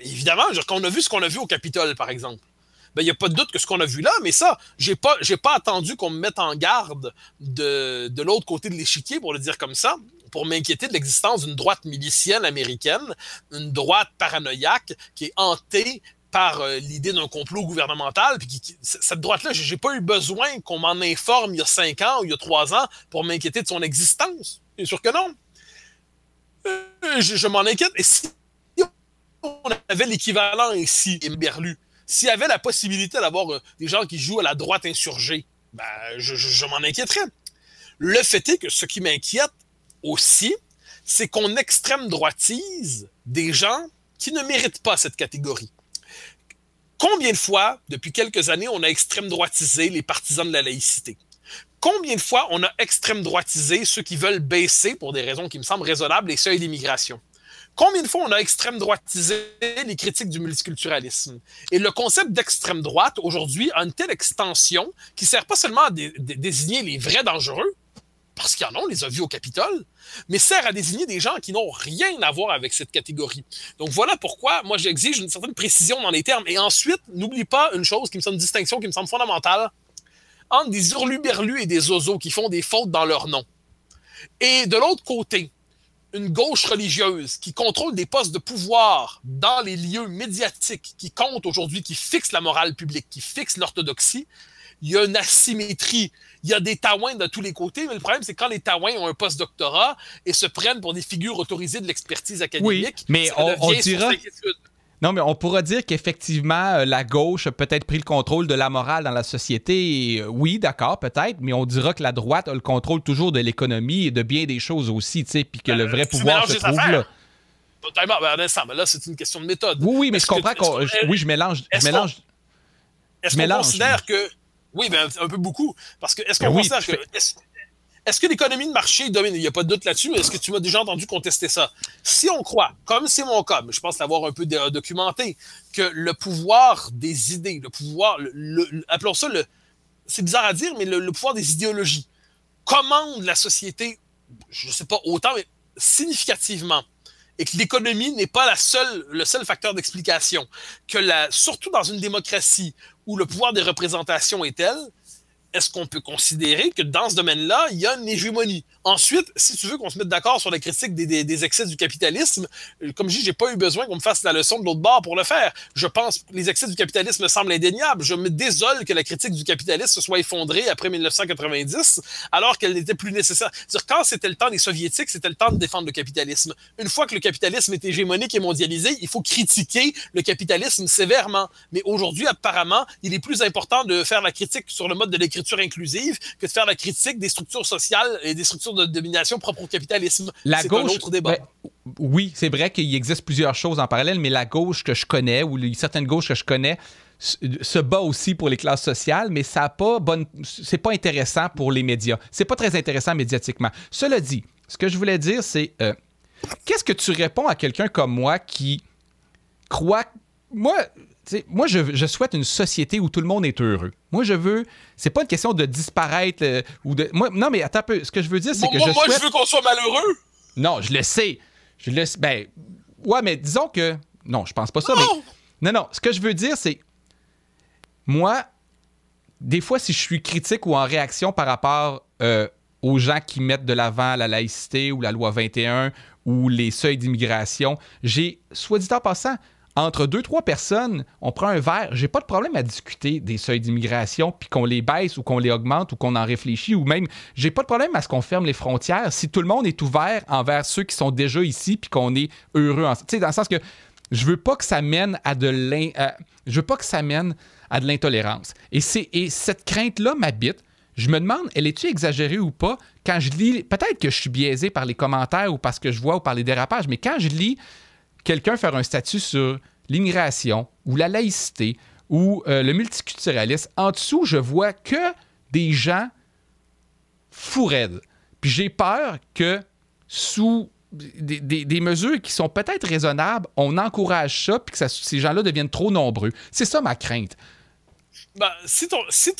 Évidemment, quand on a vu ce qu'on a vu au Capitole, par exemple. Il ben, n'y a pas de doute que ce qu'on a vu là, mais ça, j'ai pas, pas attendu qu'on me mette en garde de, de l'autre côté de l'échiquier, pour le dire comme ça, pour m'inquiéter de l'existence d'une droite milicienne américaine, une droite paranoïaque qui est hantée par euh, l'idée d'un complot gouvernemental. Puis cette droite-là, j'ai pas eu besoin qu'on m'en informe il y a cinq ans ou il y a trois ans pour m'inquiéter de son existence. Bien sûr que non. Euh, je, m'en inquiète. Et si on avait l'équivalent ici, Berlu, s'il y avait la possibilité d'avoir euh, des gens qui jouent à la droite insurgée, ben, je, je m'en inquiéterais. Le fait est que ce qui m'inquiète aussi, c'est qu'on extrême droitise des gens qui ne méritent pas cette catégorie. Combien de fois, depuis quelques années, on a extrême droitisé les partisans de la laïcité? Combien de fois on a extrême droitisé ceux qui veulent baisser, pour des raisons qui me semblent raisonnables, les seuils d'immigration? Combien de fois on a extrême droitisé les critiques du multiculturalisme? Et le concept d'extrême droite, aujourd'hui, a une telle extension qui sert pas seulement à désigner les vrais dangereux, parce qu'il y en a, on les a vus au Capitole, mais sert à désigner des gens qui n'ont rien à voir avec cette catégorie. Donc voilà pourquoi moi j'exige une certaine précision dans les termes. Et ensuite, n'oublie pas une chose qui me semble une distinction qui me semble fondamentale entre des hurluberlus et des oiseaux qui font des fautes dans leur nom. Et de l'autre côté, une gauche religieuse qui contrôle des postes de pouvoir dans les lieux médiatiques qui comptent aujourd'hui, qui fixent la morale publique, qui fixent l'orthodoxie, il y a une asymétrie. Il y a des taouins de tous les côtés, mais le problème, c'est quand les taouins ont un post-doctorat et se prennent pour des figures autorisées de l'expertise académique. Oui, mais on, dira... Non, mais on pourra dire qu'effectivement, euh, la gauche a peut-être pris le contrôle de la morale dans la société. Euh, oui, d'accord, peut-être, mais on dira que la droite a le contrôle toujours de l'économie et de bien des choses aussi, tu sais, puis que le ben, vrai pouvoir se trouve là. Ben, là, c'est une question de méthode. Oui, oui, mais je comprends qu'on. Oui, je mélange. Je mélange. Est-ce qu'on considère que oui, ben, un peu beaucoup. Parce que est-ce qu'on ben considère que. Est-ce, que l'économie de marché domine? Il n'y a pas de doute là-dessus, mais est-ce que tu m'as déjà entendu contester ça? Si on croit, comme c'est mon cas, mais je pense l'avoir un peu documenté, que le pouvoir des idées, le pouvoir, appelons ça le. C'est bizarre à dire, mais le, pouvoir des idéologies commande la société, je ne sais pas autant, mais significativement et que l'économie n'est pas la seule, le seul facteur d'explication, que la, surtout dans une démocratie où le pouvoir des représentations est tel, est-ce qu'on peut considérer que dans ce domaine-là, il y a une hégémonie? Ensuite, si tu veux qu'on se mette d'accord sur la critique des, excès du capitalisme, euh, comme je dis, j'ai pas eu besoin qu'on me fasse la leçon de l'autre bord pour le faire. Je pense que les excès du capitalisme me semblent indéniables. Je me désole que la critique du capitalisme se soit effondrée après 1990, alors qu'elle n'était plus nécessaire. -dire, quand c'était le temps des soviétiques, c'était le temps de défendre le capitalisme. Une fois que le capitalisme est hégémonique et mondialisé, il faut critiquer le capitalisme sévèrement. Mais aujourd'hui, apparemment, il est plus important de faire la critique sur le mode de l'écriture l'écriture inclusive que de faire la critique des structures sociales et des structures de domination propres au capitalisme. La C'est gauche, un autre débat. ben, oui, c'est vrai qu'il existe plusieurs choses en parallèle, mais la gauche que je connais, ou les, certaines gauches que je connais, se bat aussi pour les classes sociales, mais ça a pas bonne, c'est pas intéressant pour les médias. C'est pas très intéressant médiatiquement. Cela dit, ce que je voulais dire, c'est euh, qu'est-ce que tu réponds à quelqu'un comme moi qui croit, moi, moi, je, je souhaite une société où tout le monde est heureux. Moi, je veux. C'est pas une question de disparaître euh, ou de. Moi, non, mais attends un peu. Ce que je veux dire, c'est que moi, je moi, souhaite. je veux qu'on soit malheureux. Non, je le sais. Je le sais. Ben, ouais, mais disons que. Non, je pense pas ça. Non. Mais... Non, non. Ce que je veux dire, c'est. Moi, des fois, si je suis critique ou en réaction par rapport euh, aux gens qui mettent de l'avant la laïcité ou la loi 21 ou les seuils d'immigration, j'ai, soit dit en passant, entre deux, trois personnes, on prend un verre, j'ai pas de problème à discuter des seuils d'immigration, puis qu'on les baisse ou qu'on les augmente ou qu'on en réfléchit, ou même, j'ai pas de problème à ce qu'on ferme les frontières si tout le monde est ouvert envers ceux qui sont déjà ici, puis qu'on est heureux. Tu sais, dans le sens que je veux pas que ça mène à de je veux pas que ça mène à de l'intolérance. Et, c'est, et cette crainte-là m'habite. Je me demande, elle est-tu exagérée ou pas? Quand je lis... Peut-être que je suis biaisé par les commentaires ou parce que je vois ou par les dérapages, mais quand je lis quelqu'un faire un statut sur l'immigration ou la laïcité ou euh, le multiculturalisme, en dessous, je vois que des gens fous raides. Puis j'ai peur que sous des, mesures qui sont peut-être raisonnables, on encourage ça puis que ces gens-là deviennent trop nombreux. C'est ça ma crainte. Ben, si ton, si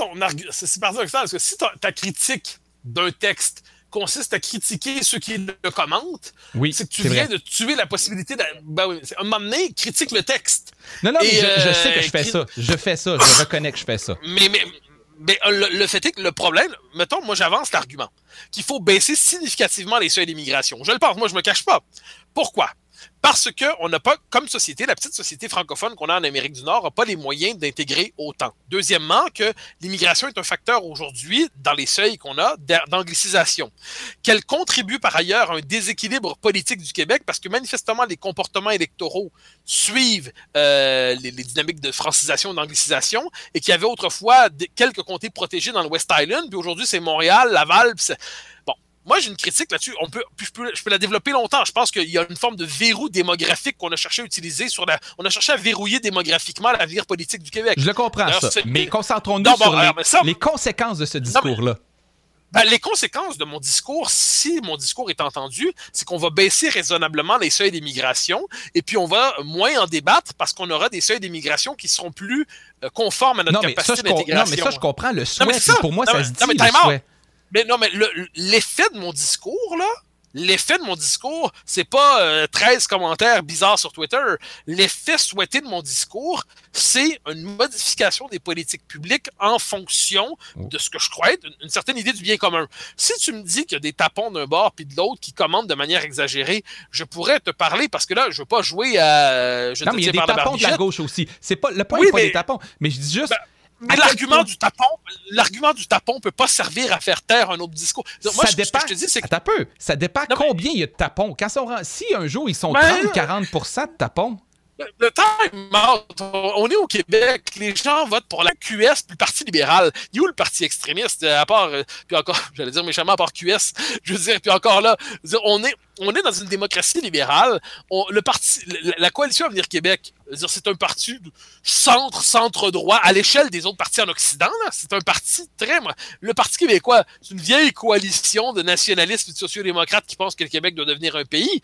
c'est paradoxal, parce que si ta critique d'un texte consiste à critiquer ceux qui le commentent, Oui, c'est que tu viens vrai. de tuer la possibilité de. Ben oui, un moment donné, critique le texte. Non, non, mais je, je euh, sais que je fais cri- ça. Je fais ça. Je reconnais que je fais ça. Mais, mais, mais euh, le, le fait est que le problème, mettons, moi j'avance l'argument qu'il faut baisser significativement les seuils d'immigration. Je le pense, moi je me cache pas. Pourquoi? Parce qu'on n'a pas, comme société, la petite société francophone qu'on a en Amérique du Nord n'a pas les moyens d'intégrer autant. Deuxièmement, que l'immigration est un facteur aujourd'hui, dans les seuils qu'on a, d'a- d'anglicisation. Qu'elle contribue par ailleurs à un déséquilibre politique du Québec parce que manifestement les comportements électoraux suivent euh, les, dynamiques de francisation d'anglicisation et qu'il y avait autrefois quelques comtés protégés dans le West Island, puis aujourd'hui c'est Montréal, Laval, puis bon. Moi, j'ai une critique là-dessus. On peut, je, peux, je peux la développer longtemps. Je pense qu'il y a une forme de verrou démographique qu'on a cherché à utiliser sur la. On a cherché à verrouiller démographiquement l'avenir politique du Québec. Je le comprends, ça. Mais concentrons-nous Non, sur les, ça- conséquences de ce discours-là. Ben, les conséquences de mon discours, si mon discours est entendu, c'est qu'on va baisser raisonnablement les seuils d'immigration et puis on va moins en débattre parce qu'on aura des seuils d'immigration qui seront plus euh, conformes à notre Non mais, ça, capacité je com- non, d'intégration. mais ça, je comprends le souhait. ça. Pour moi, Non, ça se non, dit, mais le souhait. Mais non, mais le- l'effet de mon discours, là, l'effet de mon discours, c'est pas euh, 13 commentaires bizarres sur Twitter. L'effet souhaité de mon discours, c'est une modification des politiques publiques en fonction de ce que je crois être une, une certaine idée du bien commun. Si tu me dis qu'il y a des tapons d'un bord puis de l'autre qui commandent de manière exagérée, je pourrais te parler parce que là, je veux pas jouer à. Je Non, mais il y a des tapons de la gauche aussi. C'est pas, le point Oui, n'est pas mais- des tapons. Mais je dis juste. Ben, Mais l'argument du tapon, l'argument du tapon peut pas servir à faire taire un autre discours. Moi, ça je- ce que dépend. je te dis, c'est que peu. Ça dépend Non, combien il y a de tapons. Quand si un jour ils sont Ben, 30-40% de tapons, Le- Le time out. On est au Québec. Les gens votent pour la QS puis le Parti libéral. Il est où le Parti extrémiste? À part, euh, puis encore, j'allais dire méchamment, à part QS. Je veux dire, puis encore là, on est, on est dans une démocratie libérale. La, la coalition Avenir Québec, c'est un parti de centre, centre-droit à l'échelle des autres partis en Occident. C'est un parti très. Le Parti québécois, c'est une vieille coalition de nationalistes et de sociodémocrates qui pensent que le Québec doit devenir un pays.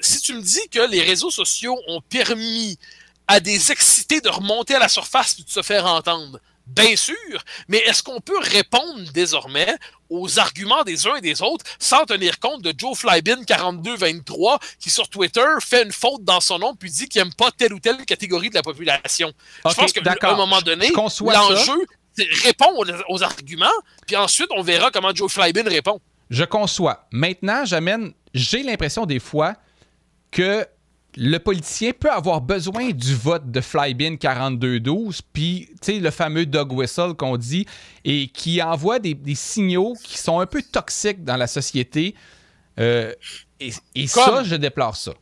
Si tu me dis que les réseaux sociaux ont permis à des excités de remonter à la surface et de se faire entendre, bien sûr, mais est-ce qu'on peut répondre désormais aux arguments des uns et des autres sans tenir compte de Joe Flybin 4223 qui sur Twitter fait une faute dans son nom puis dit qu'il n'aime pas telle ou telle catégorie de la population? Je pense qu'à un moment donné, l'enjeu, c'est répondre aux, aux arguments, puis ensuite on verra comment Joe Flybin répond. je conçois. Maintenant, j'amène. J'ai l'impression des fois que le politicien peut avoir besoin du vote de Flybin 4212, puis, tu sais, le fameux dog whistle qu'on dit, et qui envoie des, des signaux qui sont un peu toxiques dans la société. Euh, et et ça, je déplore ça.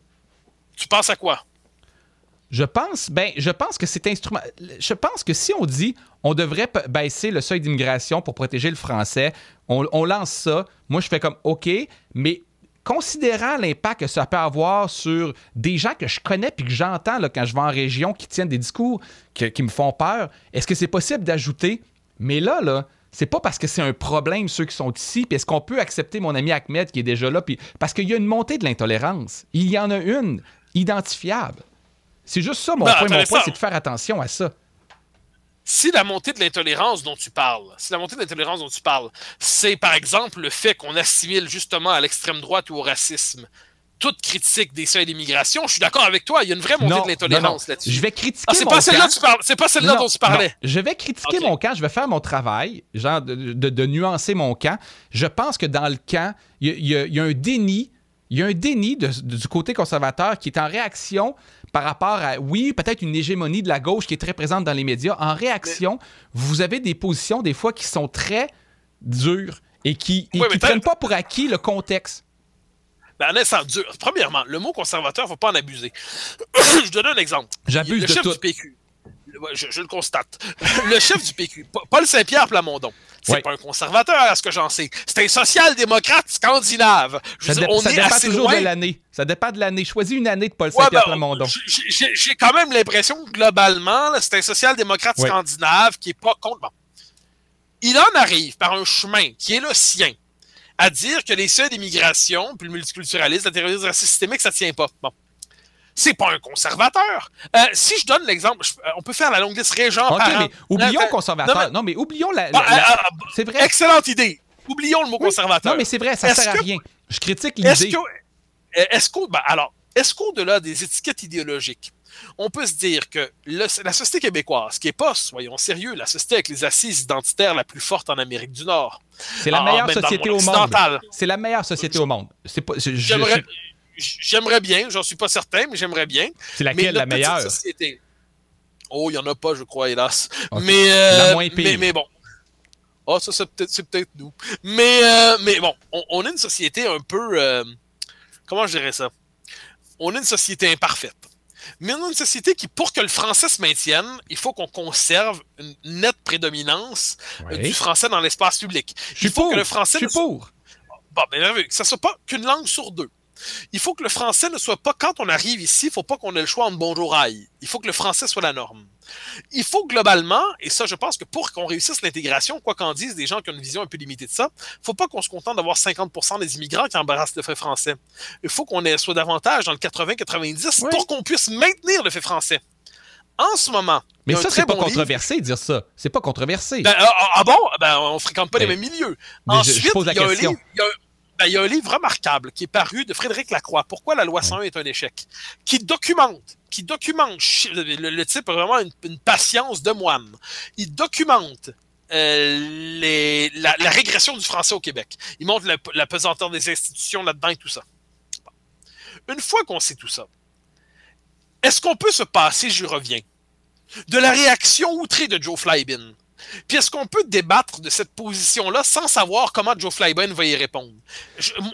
Tu penses à quoi? Je pense, ben, je pense que c'est instrument. Je pense que si on dit on devrait baisser le seuil d'immigration pour protéger le français, on, on, lance ça. Moi, je fais comme OK, mais considérant l'impact que ça peut avoir sur des gens que je connais puis que j'entends quand je vais en région qui tiennent des discours qui me font peur, est-ce que c'est possible d'ajouter? Mais là, là, c'est pas parce que c'est un problème ceux qui sont ici, puis est-ce qu'on peut accepter mon ami Ahmed qui est déjà là, puis parce qu'il y a une montée de l'intolérance. Il y en a une identifiable. C'est juste ça mon ben, point. Mon point, c'est de faire attention à ça si la montée de l'intolérance dont tu parles, si la montée de l'intolérance dont tu parles, c'est par exemple le fait qu'on assimile justement à l'extrême droite ou au racisme toute critique des seuils d'immigration, je suis d'accord avec toi, il y a une vraie montée de l'intolérance là-dessus. Je vais critiquer ah, c'est pas celle-là c'est pas celle-là dont tu parlais. Je vais critiquer mon camp, je vais faire mon travail, genre de, nuancer mon camp. Je pense que dans le camp, il y, a un déni il y a un déni du côté conservateur qui est en réaction par rapport à, oui, peut-être une hégémonie de la gauche qui est très présente dans les médias. En réaction, vous avez des positions des fois qui sont très dures et qui ne prennent pas pour acquis le contexte. Ben, dur. Premièrement, le mot conservateur, il ne faut pas en abuser. je donne un exemple. J'abuse de chef tout. Du PQ, je, le constate. le chef du PQ, Paul Saint-Pierre Plamondon, c'est pas un conservateur, à ce que j'en sais. C'est un social-démocrate scandinave. ça, dépend toujours de l'année. Ça dépend de l'année. Choisis une année de Paul Saint-Pierre ben, Plamondon. J'ai quand même l'impression que globalement, c'est un social-démocrate scandinave qui est pas contre. Il en arrive par un chemin qui est le sien à dire que les seuils d'immigration, puis le multiculturalisme, la terrorisme systémique, ça tient pas. Bon c'est pas un conservateur. Euh, si je donne l'exemple, euh, on peut faire la longue liste Régent OK, mais oublions euh, conservateur. Non, mais, oublions la. c'est vrai. Excellente idée. Oublions le mot conservateur. Non, mais c'est vrai, ça sert à rien. Je critique l'idée. Est-ce est qu'au, ben, alors, est-ce qu'au-delà des étiquettes idéologiques, on peut se dire que la société québécoise, qui est pas, soyons sérieux, la société avec les assises identitaires la plus forte en Amérique du Nord. C'est la meilleure société au monde. C'est la meilleure société au monde. C'est pas, J'aimerais bien, j'en suis pas certain, mais j'aimerais bien. C'est laquelle la meilleure? Oh, il n'y en a pas, je crois, hélas. Mais, euh, Mais, bon. Oh, ça, c'est peut-être nous. Mais, euh, mais bon, on, a une société un peu. Euh, comment je dirais ça? On a une société imparfaite. Mais on a une société qui, pour que le français se maintienne, il faut qu'on conserve une nette prédominance du français dans l'espace public. il faut que le français. Je suis pour. Bon, ben, que ça soit pas qu'une langue sur deux. Il faut que le français ne soit pas, quand on arrive ici, il ne faut pas qu'on ait le choix entre bonjour aïe. Il faut que le français soit la norme. Il faut globalement, et ça je pense que pour qu'on réussisse l'intégration, quoi qu'en disent des gens qui ont une vision un peu limitée de ça, il ne faut pas qu'on se contente d'avoir 50% des immigrants qui embarrassent le fait français. Il faut qu'on soit davantage dans le 80-90 pour qu'on puisse maintenir le fait français. En ce moment, mais ça, c'est pas controversé de dire ça. C'est pas controversé. Ben, ah, ah, ah bon? Ben, on fréquente pas les mêmes milieux. Ensuite, il y a un livre, ben, il y a un livre remarquable qui est paru de Frédéric Lacroix, Pourquoi la loi 101 est un échec, qui documente, qui documente, le, type a vraiment une, patience de moine, il documente euh, les, la, régression du français au Québec. Il montre la, pesanteur des institutions là-dedans et tout ça. Une fois qu'on sait tout ça, est-ce qu'on peut se passer, je reviens, de la réaction outrée de Joe Flybin puis est-ce qu'on peut débattre de cette position-là sans savoir comment Joe Flyburn va y répondre?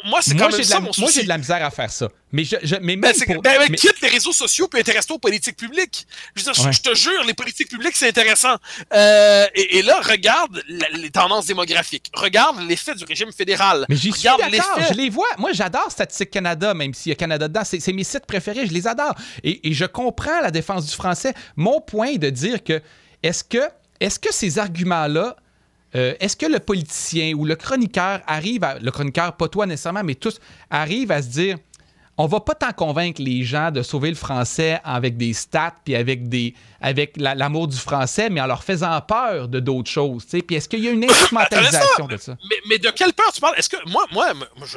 moi, c'est quand même ça mon souci. Moi, j'ai de la misère à faire ça. Mais, je, mais ben, même ben, quitte les réseaux sociaux puis intéresse-toi aux politiques publiques. Je, te jure, les politiques publiques, c'est intéressant. Euh, et, là, regarde les tendances démographiques. Regarde l'effet du régime fédéral. Mais j'y suis. Je les vois. Moi, j'adore Statistique Canada, même s'il y a Canada dedans. C'est mes sites préférés. Je les adore. Et, et je comprends la défense du français. Mon point est de dire que est-ce que est-ce que ces arguments-là, euh, est-ce que le politicien ou le chroniqueur arrive à. Le chroniqueur, pas toi nécessairement, mais tous, arrivent à se dire on va pas tant convaincre les gens de sauver le français avec des stats puis avec des avec l'amour du français, mais en leur faisant peur de d'autres choses. Puis est-ce qu'il y a une instrumentalisation de ça? Mais, de quelle peur tu parles? Est-ce que moi, moi, moi je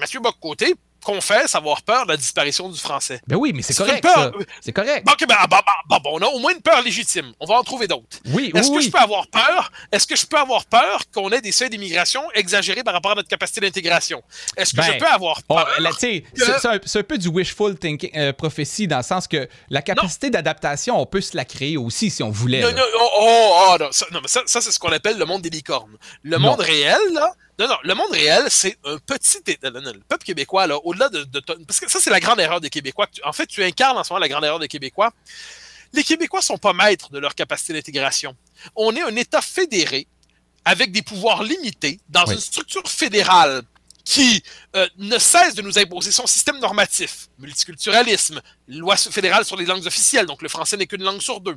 Mathieu Bock-Côté, confesse avoir peur de la disparition du français. Ben oui, mais c'est correct. C'est correct. Ben, ben, ben, bon, on a au moins une peur légitime. On va en trouver d'autres. Oui, Est-ce que je peux avoir peur? Est-ce que je peux avoir peur qu'on ait des seuils d'immigration exagérés par rapport à notre capacité d'intégration? Est-ce que je peux avoir peur? C'est un, peu du wishful thinking euh, prophétie dans le sens que la capacité d'adaptation, on peut se la créer aussi si on voulait. Non, non, oh, oh, oh, non, ça, ça, c'est ce qu'on appelle le monde des licornes. Le monde réel, là, Non, non, le monde réel, c'est un petit. Le peuple québécois, là, au-delà de, de, Parce que ça, c'est la grande erreur des Québécois. En fait, tu incarnes en ce moment la grande erreur des Québécois. Les Québécois sont pas maîtres de leur capacité d'intégration. On est un État fédéré avec des pouvoirs limités dans une structure fédérale qui euh, ne cesse de nous imposer son système normatif, multiculturalisme, loi fédérale sur les langues officielles, donc le français n'est qu'une langue sur deux.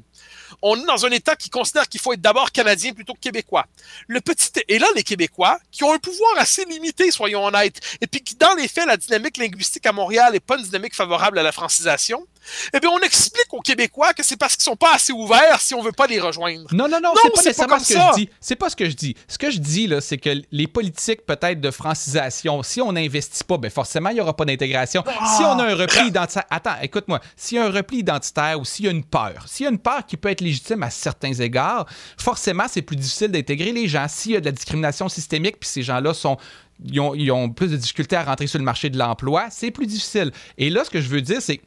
On est dans un État qui considère qu'il faut être d'abord canadien plutôt que québécois. Le petit et là les Québécois qui ont un pouvoir assez limité, soyons honnêtes, et puis qui dans les faits la dynamique linguistique à Montréal n'est pas une dynamique favorable à la francisation. Eh bien, on explique aux Québécois que c'est parce qu'ils sont pas assez ouverts si on veut pas les rejoindre. Non, non, non, c'est pas nécessairement ce que je dis. C'est pas ce que je dis. Ce que je dis, là, c'est que les politiques, peut-être, de francisation, si on n'investit pas, ben forcément, il n'y aura pas d'intégration. si on a un repli identitaire. Attends, écoute-moi. S'il y a un repli identitaire ou s'il y a une peur, s'il y a une peur qui peut être légitime à certains égards, forcément, c'est plus difficile d'intégrer les gens. S'il y a de la discrimination systémique, puis ces gens-là sont ils ont, ils ont, plus de difficultés à rentrer sur le marché de l'emploi, c'est plus difficile. Et là, ce que je veux dire, c'est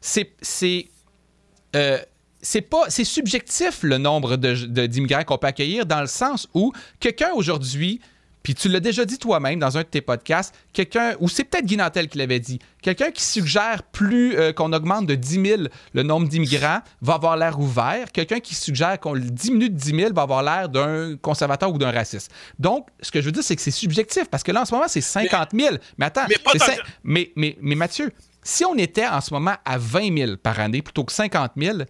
c'est c'est euh, pas c'est subjectif le nombre d'immigrants qu'on peut accueillir dans le sens où quelqu'un aujourd'hui puis tu l'as déjà dit toi-même dans un de tes podcasts, quelqu'un, ou c'est peut-être Guy Nantel qui l'avait dit, quelqu'un qui suggère plus euh, qu'on augmente de 10 000 le nombre d'immigrants va avoir l'air ouvert. Quelqu'un qui suggère qu'on diminue de 10 000 va avoir l'air d'un conservateur ou d'un raciste. Donc, ce que je veux dire, c'est que c'est subjectif, parce que là, en ce moment, c'est 50 000. Mais attends, mais, mais, mais Mathieu, si on était en ce moment à 20 000 par année plutôt que 50 000,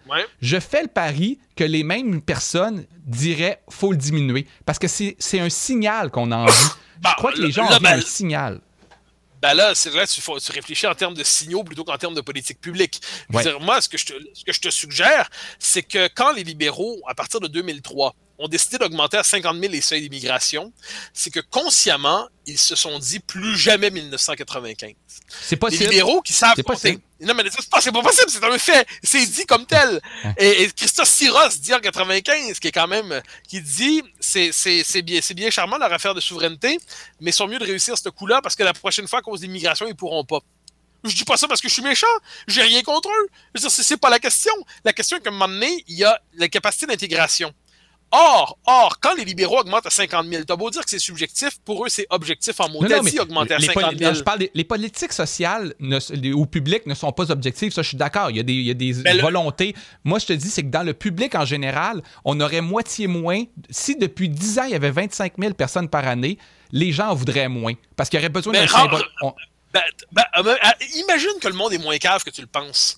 je fais le pari que les mêmes personnes diraient faut le diminuer. Parce que c'est un signal qu'on a envie. je bah, crois que les gens ont ben, un signal. Ben là, c'est vrai, tu, tu réfléchis en termes de signaux plutôt qu'en termes de politique publique. moi, ce que, je te, ce que je te suggère, c'est que quand les libéraux, à partir de 2003, ont décidé d'augmenter à 50 000 les seuils d'immigration, c'est que consciemment, ils se sont dit plus jamais 1995. C'est possible. Les libéraux qui savent compter. Non, mais c'est pas, pas possible, c'est un fait. C'est dit comme tel. Et, Christophe Siros dit en 95, qui est quand même, qui dit, c'est, c'est, bien, c'est bien charmant leur affaire de souveraineté, mais ils sont mieux de réussir ce coup-là parce que la prochaine fois, à cause d'immigration, ils pourront pas. Je dis pas ça parce que je suis méchant. J'ai rien contre eux. C'est pas la question. La question est qu'à un moment donné, il y a la capacité d'intégration. Or, or, quand les libéraux augmentent à 50 000, t'as beau dire que c'est subjectif, pour eux, c'est objectif en mots. Augmenter à 50 000. je parle des, les politiques sociales ou publiques ne sont pas objectives. Ça, je suis d'accord. Il y a des, il y a des volontés. Moi, je te dis, c'est que dans le public en général, on aurait moitié moins. Si depuis 10 ans, il y avait 25 000 personnes par année, les gens en voudraient moins. Parce qu'il y aurait besoin d'un symbole. Ben, ben, euh, ben, euh, imagine que le monde est moins cave que tu le penses.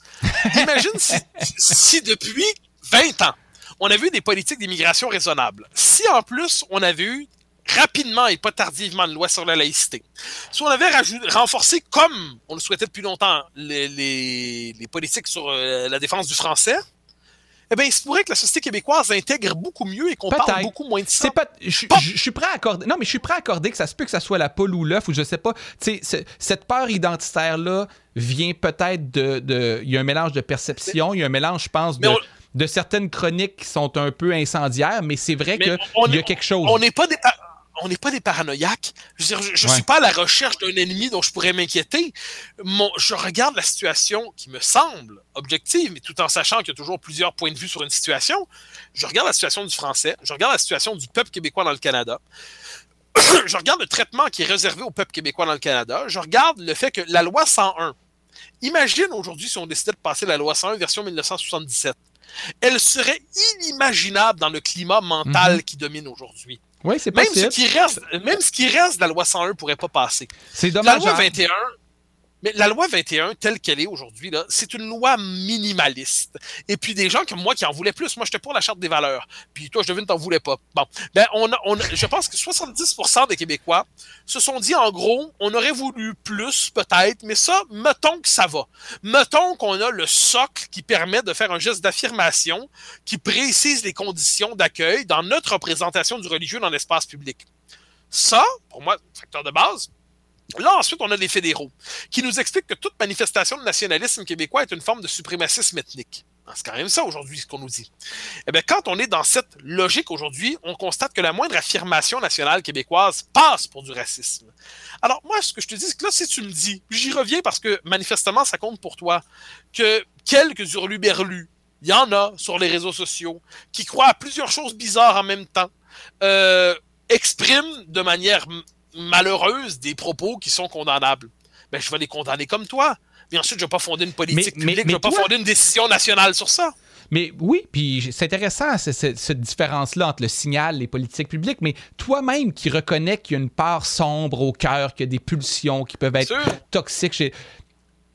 imagine si, si depuis 20 ans, on a vu des politiques d'immigration raisonnables. Si en plus, on avait eu rapidement et pas tardivement une loi sur la laïcité. Si on avait renforcé, comme on le souhaitait depuis longtemps, les, politiques sur euh, la défense du français, eh bien, il se pourrait que la société québécoise intègre beaucoup mieux et qu'on parle beaucoup moins de ça. je, suis prêt à accorder. Non, mais je suis prêt à accorder que ça se peut que ça soit la poule ou l'œuf ou je sais pas. Tu sais, cette peur identitaire-là vient peut-être de. Il y a un mélange de perception, il y a un mélange, je pense, de de certaines chroniques qui sont un peu incendiaires, mais c'est vrai qu'il y a quelque chose. On n'est pas des on n'est pas des paranoïaques. Je ne suis pas à la recherche d'un ennemi dont je pourrais m'inquiéter. Je regarde la situation qui me semble objective, mais tout en sachant qu'il y a toujours plusieurs points de vue sur une situation. Je regarde la situation du français, je regarde la situation du peuple québécois dans le Canada. je regarde le traitement qui est réservé au peuple québécois dans le Canada. Je regarde le fait que la loi 101, imagine aujourd'hui si on décidait de passer la loi 101 version 1977 elle serait inimaginable dans le climat mental mhm. qui domine aujourd'hui. Oui, c'est possible. Même ce qui reste, même ce qui reste de la loi 101 pourrait pas passer. C'est dommage. La loi 21, hein. Mais la loi 21, telle qu'elle est aujourd'hui, c'est une loi minimaliste. Et puis des gens comme moi qui en voulaient plus. Moi, j'étais pour la charte des valeurs. Puis toi, je devine, t'en voulais pas. Bon. Ben, on, on je pense que 70% des Québécois se sont dit, en gros, on aurait voulu plus, peut-être, mais ça, mettons que ça va. Mettons qu'on a le socle qui permet de faire un geste d'affirmation qui précise les conditions d'accueil dans notre représentation du religieux dans l'espace public. Ça, pour moi, facteur de base, Là, ensuite, on a les fédéraux, qui nous expliquent que toute manifestation de nationalisme québécois est une forme de suprémacisme ethnique. Ah, c'est quand même ça aujourd'hui ce qu'on nous dit. Eh bien, quand on est dans cette logique aujourd'hui, on constate que la moindre affirmation nationale québécoise passe pour du racisme. Alors, moi, ce que je te dis, c'est que là, si tu me dis, j'y reviens parce que manifestement, ça compte pour toi, que quelques hurluberlus, il y en a sur les réseaux sociaux, qui croient à plusieurs choses bizarres en même temps, euh, expriment de manière malheureuse des propos qui sont condamnables. Ben, je vais les condamner comme toi. Mais ensuite, je ne vais pas fonder une politique publique, je ne vais pas fonder une décision nationale sur ça. Mais oui, puis c'est intéressant cette différence-là entre le signal, les politiques publiques, mais toi-même qui reconnais qu'il y a une part sombre au cœur, qu'il y a des pulsions qui peuvent être toxiques,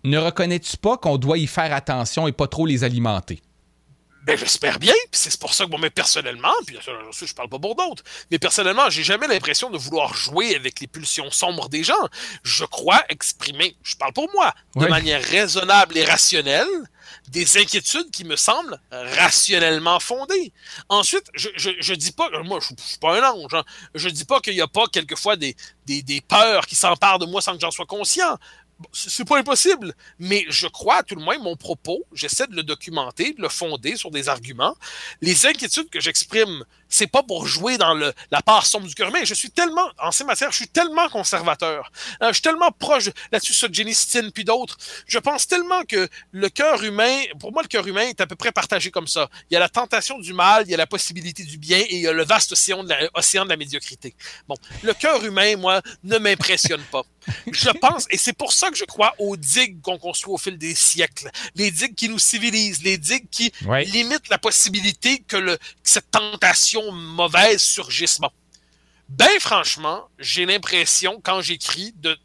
ne reconnais-tu pas qu'on doit y faire attention et pas trop les alimenter? Ben, j'espère bien, puis c'est pour ça que moi, mais personnellement, puis je parle pas pour d'autres, mais personnellement, j'ai jamais l'impression de vouloir jouer avec les pulsions sombres des gens. Je crois exprimer, je parle pour moi, de manière raisonnable et rationnelle, des inquiétudes qui me semblent rationnellement fondées. Ensuite, je, je, dis pas, moi, je, suis pas un ange, hein, je dis pas qu'il y a pas quelquefois des, des, des peurs qui s'emparent de moi sans que j'en sois conscient c'est pas impossible, mais je crois à tout le moins mon propos, j'essaie de le documenter, de le fonder sur des arguments. Les inquiétudes que j'exprime, c'est pas pour jouer dans le, la part sombre du cœur humain. Je suis tellement, en ces matières, je suis tellement conservateur. Euh, je suis tellement proche là-dessus, sur Jenny Stin puis d'autres. Je pense tellement que le cœur humain, pour moi, le cœur humain est à peu près partagé comme ça. Il y a la tentation du mal, il y a la possibilité du bien et il y a le vaste océan de la, océan de la médiocrité. Bon, le cœur humain, moi, ne m'impressionne pas. Je pense, et c'est pour ça que je crois aux digues qu'on construit au fil des siècles, les digues qui nous civilisent, les digues qui limitent la possibilité que, le, que cette tentation mauvaise surgisse. Bon. Ben franchement, j'ai l'impression, quand j'écris, de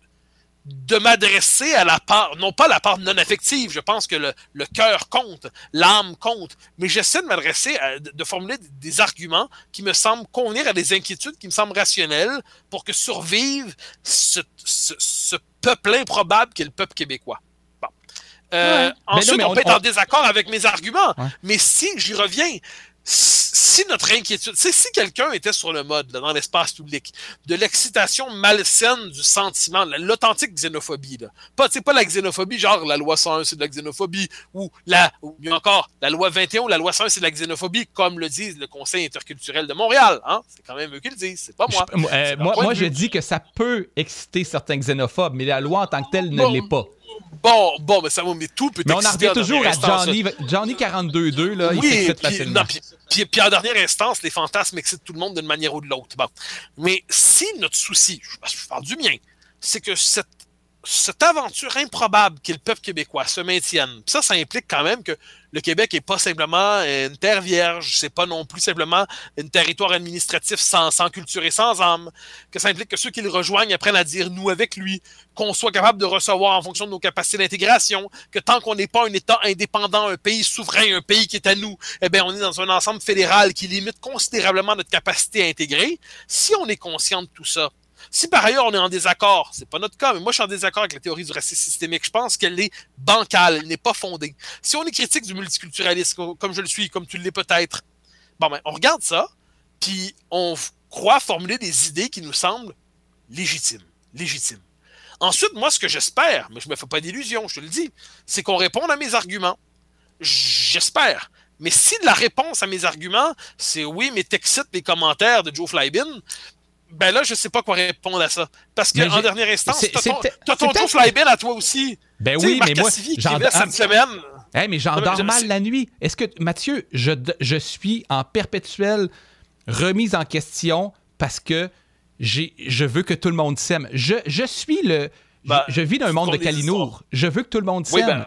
de m'adresser à la part, non pas la part non affective, je pense que le, le cœur compte, l'âme compte, mais j'essaie de m'adresser, de formuler des arguments qui me semblent convenir à des inquiétudes qui me semblent rationnelles pour que survive ce, ce, peuple improbable qu'est le peuple québécois. Bon. Euh, ensuite, on, peut être en désaccord avec mes arguments, mais si j'y reviens, si notre inquiétude, si quelqu'un était sur le mode, dans l'espace public, de l'excitation malsaine du sentiment, l'authentique xénophobie, là. Pas, pas la xénophobie, genre la loi 101 c'est de la xénophobie, ou la, ou encore, la loi 21 ou la loi 101 c'est de la xénophobie, comme le dit le Conseil interculturel de Montréal, hein. C'est quand même eux qui le disent, c'est pas moi. Euh, moi, moi je dis que ça peut exciter certains xénophobes, mais la loi en tant que telle ne l'est pas. Bon, bon, mais ça va, mais tout peut Mais on en revient toujours à Johnny, Johnny 42-2, là, il s'excite facilement. puis, puis, en dernière instance, les fantasmes excitent tout le monde d'une manière ou de l'autre. Bon. Mais si notre souci, je parle du mien, c'est que cette cette aventure improbable qu'est le peuple québécois se maintienne. ça, ça implique quand même que le Québec est pas simplement une terre vierge, c'est pas non plus simplement un territoire administratif sans, sans culture et sans âme, que ça implique que ceux qui le rejoignent apprennent à dire nous avec lui, qu'on soit capable de recevoir en fonction de nos capacités d'intégration, que tant qu'on n'est pas un État indépendant, un pays souverain, un pays qui est à nous, eh bien, on est dans un ensemble fédéral qui limite considérablement notre capacité à intégrer. Si on est conscient de tout ça, si par ailleurs on est en désaccord, c'est pas notre cas, mais moi je suis en désaccord avec la théorie du racisme systémique. Je pense qu'elle est bancale, elle n'est pas fondée. Si on est critique du multiculturalisme, comme je le suis, comme tu l'es peut-être, bon ben on regarde ça, puis on croit formuler des idées qui nous semblent légitimes. Légitimes. Ensuite, moi, ce que j'espère, mais je me fais pas d'illusions, je te le dis, c'est qu'on réponde à mes arguments. J'espère. Mais si la réponse à mes arguments, c'est oui, mais t'excites les commentaires de Joe Flybin, ben là, je sais pas quoi répondre à ça. Parce qu'en dernière instance, t'as ton, ton flybill à toi aussi. Ben oui, mais moi, j'endors cette semaine. Hey, mais j'endors mal la nuit. Est-ce que, Mathieu, je, je suis en perpétuelle remise en question parce que je veux que tout le monde s'aime? Je, je suis le... Ben, je, vis dans un monde de Kalinour. Je veux que tout le monde s'aime. Oui, ben,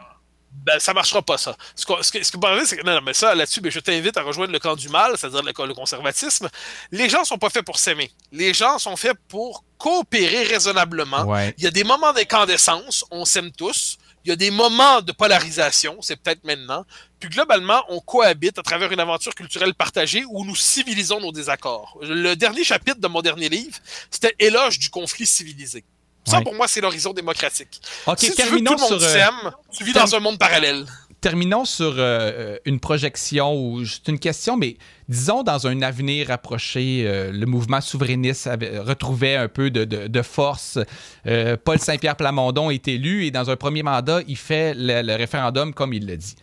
ben, ça marchera pas, ça. Ce que, ce que, ce que c'est que, non, non, mais ça, là-dessus, ben, je t'invite à rejoindre le camp du mal, c'est-à-dire le, le, conservatisme. Les gens sont pas faits pour s'aimer. Les gens sont faits pour coopérer raisonnablement. Il y a des moments d'incandescence, on s'aime tous. Il y a des moments de polarisation, c'est peut-être maintenant. Puis globalement, on cohabite à travers une aventure culturelle partagée où nous civilisons nos désaccords. Le dernier chapitre de mon dernier livre, c'était Éloge du conflit civilisé. Ça, pour moi, c'est l'horizon démocratique. OK, si terminons tu veux que tout le monde s'aime, tu vis dans un monde parallèle. Terminons sur euh, une projection ou juste une question, mais disons dans un avenir approché, euh, le mouvement souverainiste retrouvait un peu de, force. Euh, Paul Saint-Pierre Plamondon est élu et dans un premier mandat, il fait le, référendum comme il l'a dit.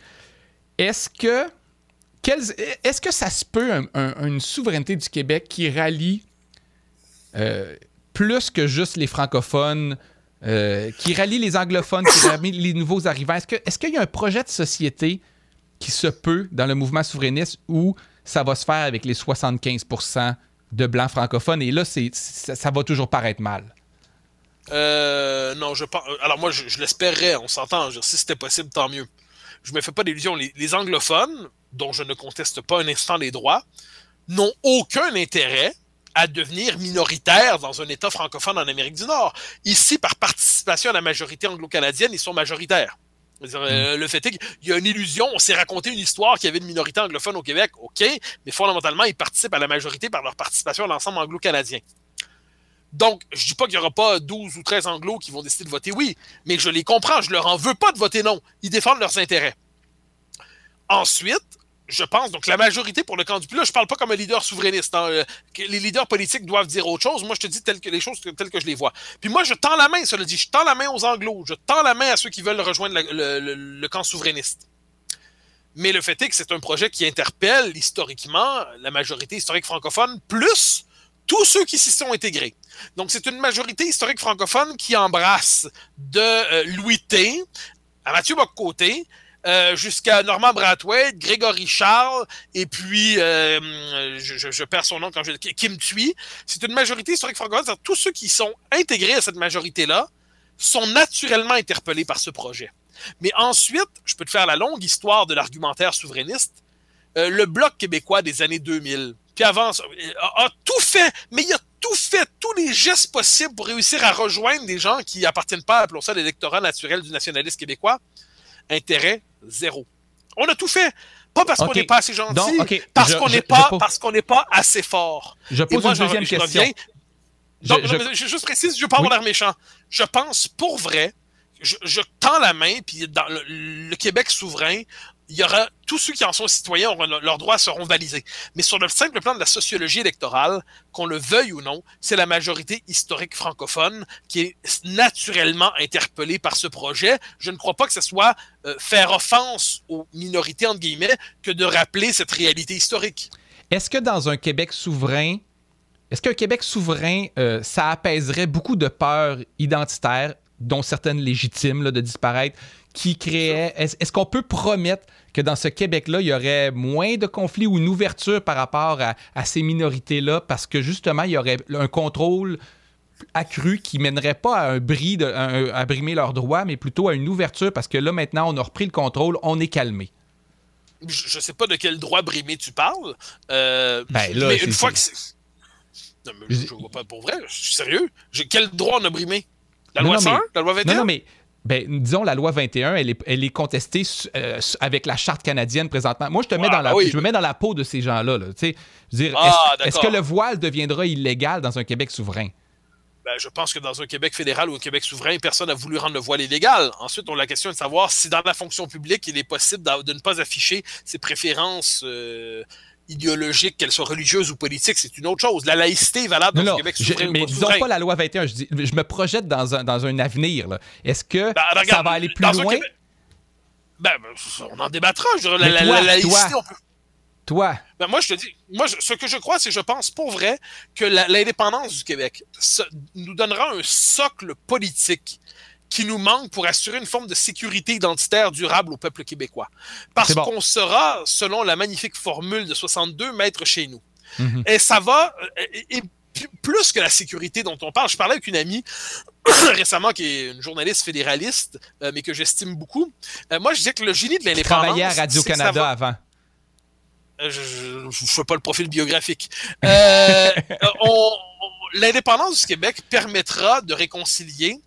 Est-ce que, est-ce que ça se peut une souveraineté du Québec qui rallie plus que juste les francophones, euh, qui rallient les anglophones, qui rallient les nouveaux arrivants. Est-ce, que, est-ce qu'il y a un projet de société qui se peut dans le mouvement souverainiste où ça va se faire avec les 75% de blancs francophones? Et là, c'est, ça, va toujours paraître mal. Euh, non, je pense. Alors moi, je, l'espérais, on s'entend. Si c'était possible, tant mieux. Je me fais pas d'illusions. Les, anglophones, dont je ne conteste pas un instant les droits, n'ont aucun intérêt à devenir minoritaires dans un État francophone en Amérique du Nord. Ici, par participation à la majorité anglo-canadienne, ils sont majoritaires. Euh, le fait est qu'il y a une illusion, on s'est raconté une histoire qu'il y avait une minorité anglophone au Québec, OK, mais fondamentalement, ils participent à la majorité par leur participation à l'ensemble anglo-canadien. Donc, je dis pas qu'il n'y aura pas 12 ou 13 anglos qui vont décider de voter oui, mais je les comprends, je leur en veux pas de voter non. Ils défendent leurs intérêts. Ensuite, je pense, donc la majorité pour le camp du plus, là, je parle pas comme un leader souverainiste. Hein, euh, les leaders politiques doivent dire autre chose. Moi, je te dis que les choses telles que je les vois. Puis moi, je tends la main, cela dit. Je tends la main aux anglos. Je tends la main à ceux qui veulent rejoindre le, camp souverainiste. Mais le fait est que c'est un projet qui interpelle historiquement la majorité historique francophone, plus tous ceux qui s'y sont intégrés. Donc, c'est une majorité historique francophone qui embrasse de euh, Louis T à Mathieu Boccoté, euh, jusqu'à Norman Brathwaite, Grégory Charles, et puis euh, je, perds son nom quand je Kim Thuy. C'est une majorité historique francophone. Tous ceux qui sont intégrés à cette majorité-là sont naturellement interpellés par ce projet. Mais ensuite, je peux te faire la longue histoire de l'argumentaire souverainiste. Euh, le bloc québécois des années 2000, puis avant, a, tout fait, mais il a tout fait, tous les gestes possibles pour réussir à rejoindre des gens qui appartiennent pas, appelons ça l'électorat naturel du nationalisme québécois. Intérêt zéro. On a tout fait. Pas parce qu'on n'est pas assez gentil, parce qu'on n'est pas, parce qu'on n'est pas assez fort. Je pose une deuxième question. je, juste précise, je veux pas avoir l'air méchant. Je pense pour vrai, je, tends la main, puis dans le Québec souverain, il y aura tous ceux qui en sont citoyens leurs droits seront validés. Mais sur le simple plan de la sociologie électorale, qu'on le veuille ou non, c'est la majorité historique francophone qui est naturellement interpellée par ce projet. Je ne crois pas que ce soit euh, faire offense aux minorités entre guillemets que de rappeler cette réalité historique. Est-ce que dans un Québec souverain, est-ce qu'un Québec souverain, euh, ça apaiserait beaucoup de peurs identitaires, dont certaines légitimes, de disparaître? Qui créait. Est-ce qu'on peut promettre que dans ce Québec-là, il y aurait moins de conflits ou une ouverture par rapport à, ces minorités-là parce que justement, il y aurait un contrôle accru qui mènerait pas à un bris, de, à, brimer leurs droits, mais plutôt à une ouverture parce que là, maintenant, on a repris le contrôle, on est calmé. Je ne sais pas de quel droit brimé tu parles. Euh, ben, mais une fois que c'est. Non, mais je, ne vois pas pour vrai. Je suis sérieux. Quel droit on a brimé? La loi 1 La loi 21 Non, non, mais ben, disons, la loi 21, elle est, elle est contestée euh, avec la charte canadienne présentement. Moi, je te mets dans la, je me mets dans la peau de ces gens-là. Là, dire, ah, est-ce, que le voile deviendra illégal dans un Québec souverain? Ben, je pense que dans un Québec fédéral ou un Québec souverain, personne n'a voulu rendre le voile illégal. Ensuite, on a la question de savoir si dans la fonction publique, il est possible de ne pas afficher ses préférences euh, idéologique, qu'elle soit religieuse ou politique, c'est une autre chose. La laïcité est valable dans le Québec souverain. mais disons pas la loi 21, je, dis, je me projette dans un, dans un avenir. Est-ce que ben, ça va aller plus loin? Ben, on en débattra. Je, la, la, laïcité, toi, Toi. Ben, moi, je te dis, moi, ce que je crois, c'est je pense pour vrai que l'indépendance du Québec nous donnera un socle politique qui nous manque pour assurer une forme de sécurité identitaire durable au peuple québécois. Parce qu'on sera, selon la magnifique formule de 62, maître chez nous. Mhm. Et ça va, euh, et, plus que la sécurité dont on parle, je parlais avec une amie récemment qui est une journaliste fédéraliste, euh, mais que j'estime beaucoup. Euh, moi, je disais que le génie de l'indépendance. Travaillait à Radio-Canada avant. Je ne fais pas le profil biographique. L'indépendance du Québec permettra de réconcilier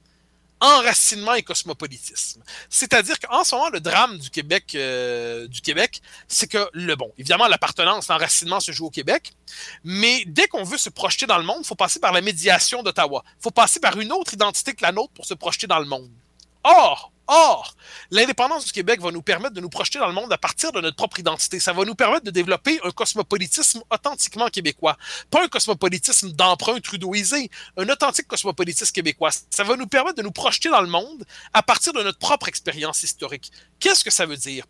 enracinement et cosmopolitisme. C'est-à-dire qu'en ce moment, le drame du Québec, euh, du Québec, c'est que le bon, évidemment, l'appartenance, l'enracinement se joue au Québec, mais dès qu'on veut se projeter dans le monde, il faut passer par la médiation d'Ottawa. Il faut passer par une autre identité que la nôtre pour se projeter dans le monde. Or, Or, l'indépendance du Québec va nous permettre de nous projeter dans le monde à partir de notre propre identité. Ça va nous permettre de développer un cosmopolitisme authentiquement québécois. Pas un cosmopolitisme d'emprunt trudeauisé, un authentique cosmopolitisme québécois. Ça va nous permettre de nous projeter dans le monde à partir de notre propre expérience historique. Qu'est-ce que ça veut dire?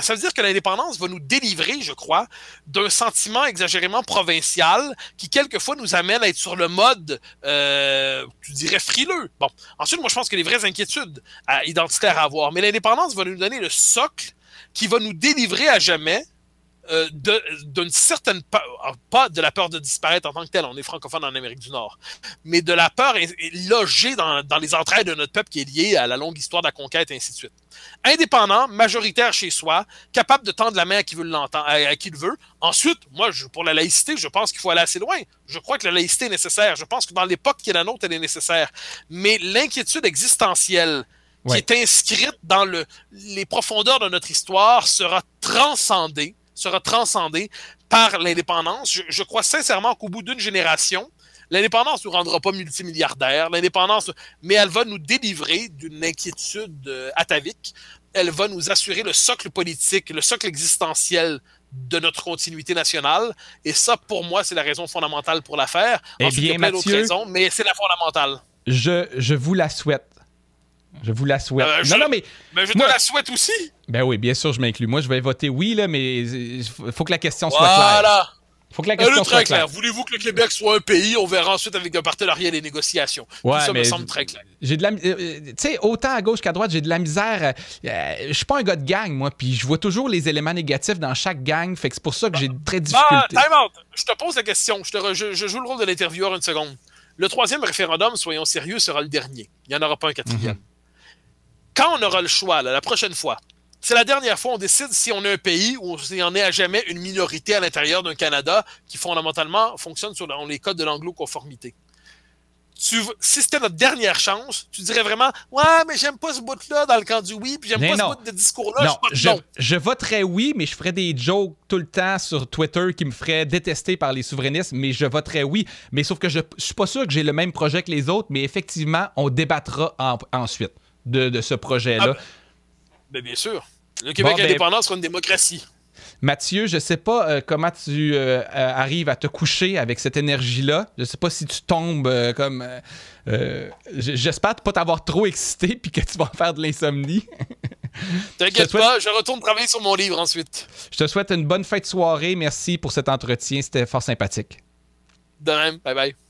Ça veut dire que l'indépendance va nous délivrer, je crois, d'un sentiment exagérément provincial qui, quelquefois, nous amène à être sur le mode, euh, tu dirais, frileux. Bon. Ensuite, moi, je pense que les vraies inquiétudes identitaires à avoir. Mais l'indépendance va nous donner le socle qui va nous délivrer à jamais euh, d'une certaine peur, pas de la peur de disparaître en tant que tel, on est francophone en Amérique du Nord, mais de la peur logée dans, dans les entrailles de notre peuple qui est liée à la longue histoire de la conquête et ainsi de suite. Indépendant, majoritaire chez soi, capable de tendre la main à qui, veut l'entendre, à, qui le veut. Ensuite, moi, je, pour la laïcité, je pense qu'il faut aller assez loin. Je crois que la laïcité est nécessaire. Je pense que dans l'époque qui est la nôtre, elle est nécessaire. Mais l'inquiétude existentielle, qui est inscrite dans le, les profondeurs de notre histoire sera transcendée, sera transcendée par l'indépendance. Je, crois sincèrement qu'au bout d'une génération, l'indépendance ne nous rendra pas multimilliardaires, l'indépendance, mais elle va nous délivrer d'une inquiétude euh, atavique. Elle va nous assurer le socle politique, le socle existentiel de notre continuité nationale. Et ça, pour moi, c'est la raison fondamentale pour la faire. Eh bien, il y a plein d'autres raisons, mais c'est la fondamentale. Je, je vous la souhaite. Je vous la souhaite. Euh, non, non, mais. Mais je te la souhaite aussi. Ben oui, bien sûr, je m'inclus. Moi, je vais voter oui, là, mais il faut que la question soit claire. Voilà. Faut que la question soit claire. Voulez-vous que le Québec soit un pays? On verra ensuite avec un partenariat des négociations. Ouais, ça me semble très clair. J'ai de la, euh, euh, tu sais, autant à gauche qu'à droite, j'ai de la misère. je suis pas un gars de gang, moi, puis je vois toujours les éléments négatifs dans chaque gang. Fait que c'est pour ça que j'ai très difficulté. time out. Je te pose la question. Je, te je, joue le rôle de l'intervieweur une seconde. Le troisième référendum, soyons sérieux, sera le dernier. Il n'y en aura pas un quatrième. Quand on aura le choix, la prochaine fois, c'est la dernière fois on décide si on est un pays ou si on est à jamais une minorité à l'intérieur d'un Canada qui fondamentalement fonctionne sur les codes de l'anglo-conformité. si c'était notre dernière chance, tu dirais vraiment Ouais, mais j'aime pas ce bout-là dans le camp du oui, puis j'aime pas ce bout de discours-là. Non, je, je, voterais oui, mais je ferais des jokes tout le temps sur Twitter qui me feraient détester par les souverainistes, mais je voterais oui. Mais sauf que je, je suis pas sûr que j'ai le même projet que les autres, mais effectivement, on débattra ensuite de, ce projet-là. Ah, ben, bien sûr. Le Québec ben, indépendant sera une démocratie. Mathieu, je sais pas euh, comment tu euh, arrives à te coucher avec cette énergie-là. Je sais pas si tu tombes euh, comme. J'espère pas t'avoir trop excité puis que tu vas faire de l'insomnie. T'inquiète pas, je retourne travailler sur mon livre ensuite. Je te souhaite une bonne fin de soirée. Merci pour cet entretien. C'était fort sympathique. De même. Bye bye.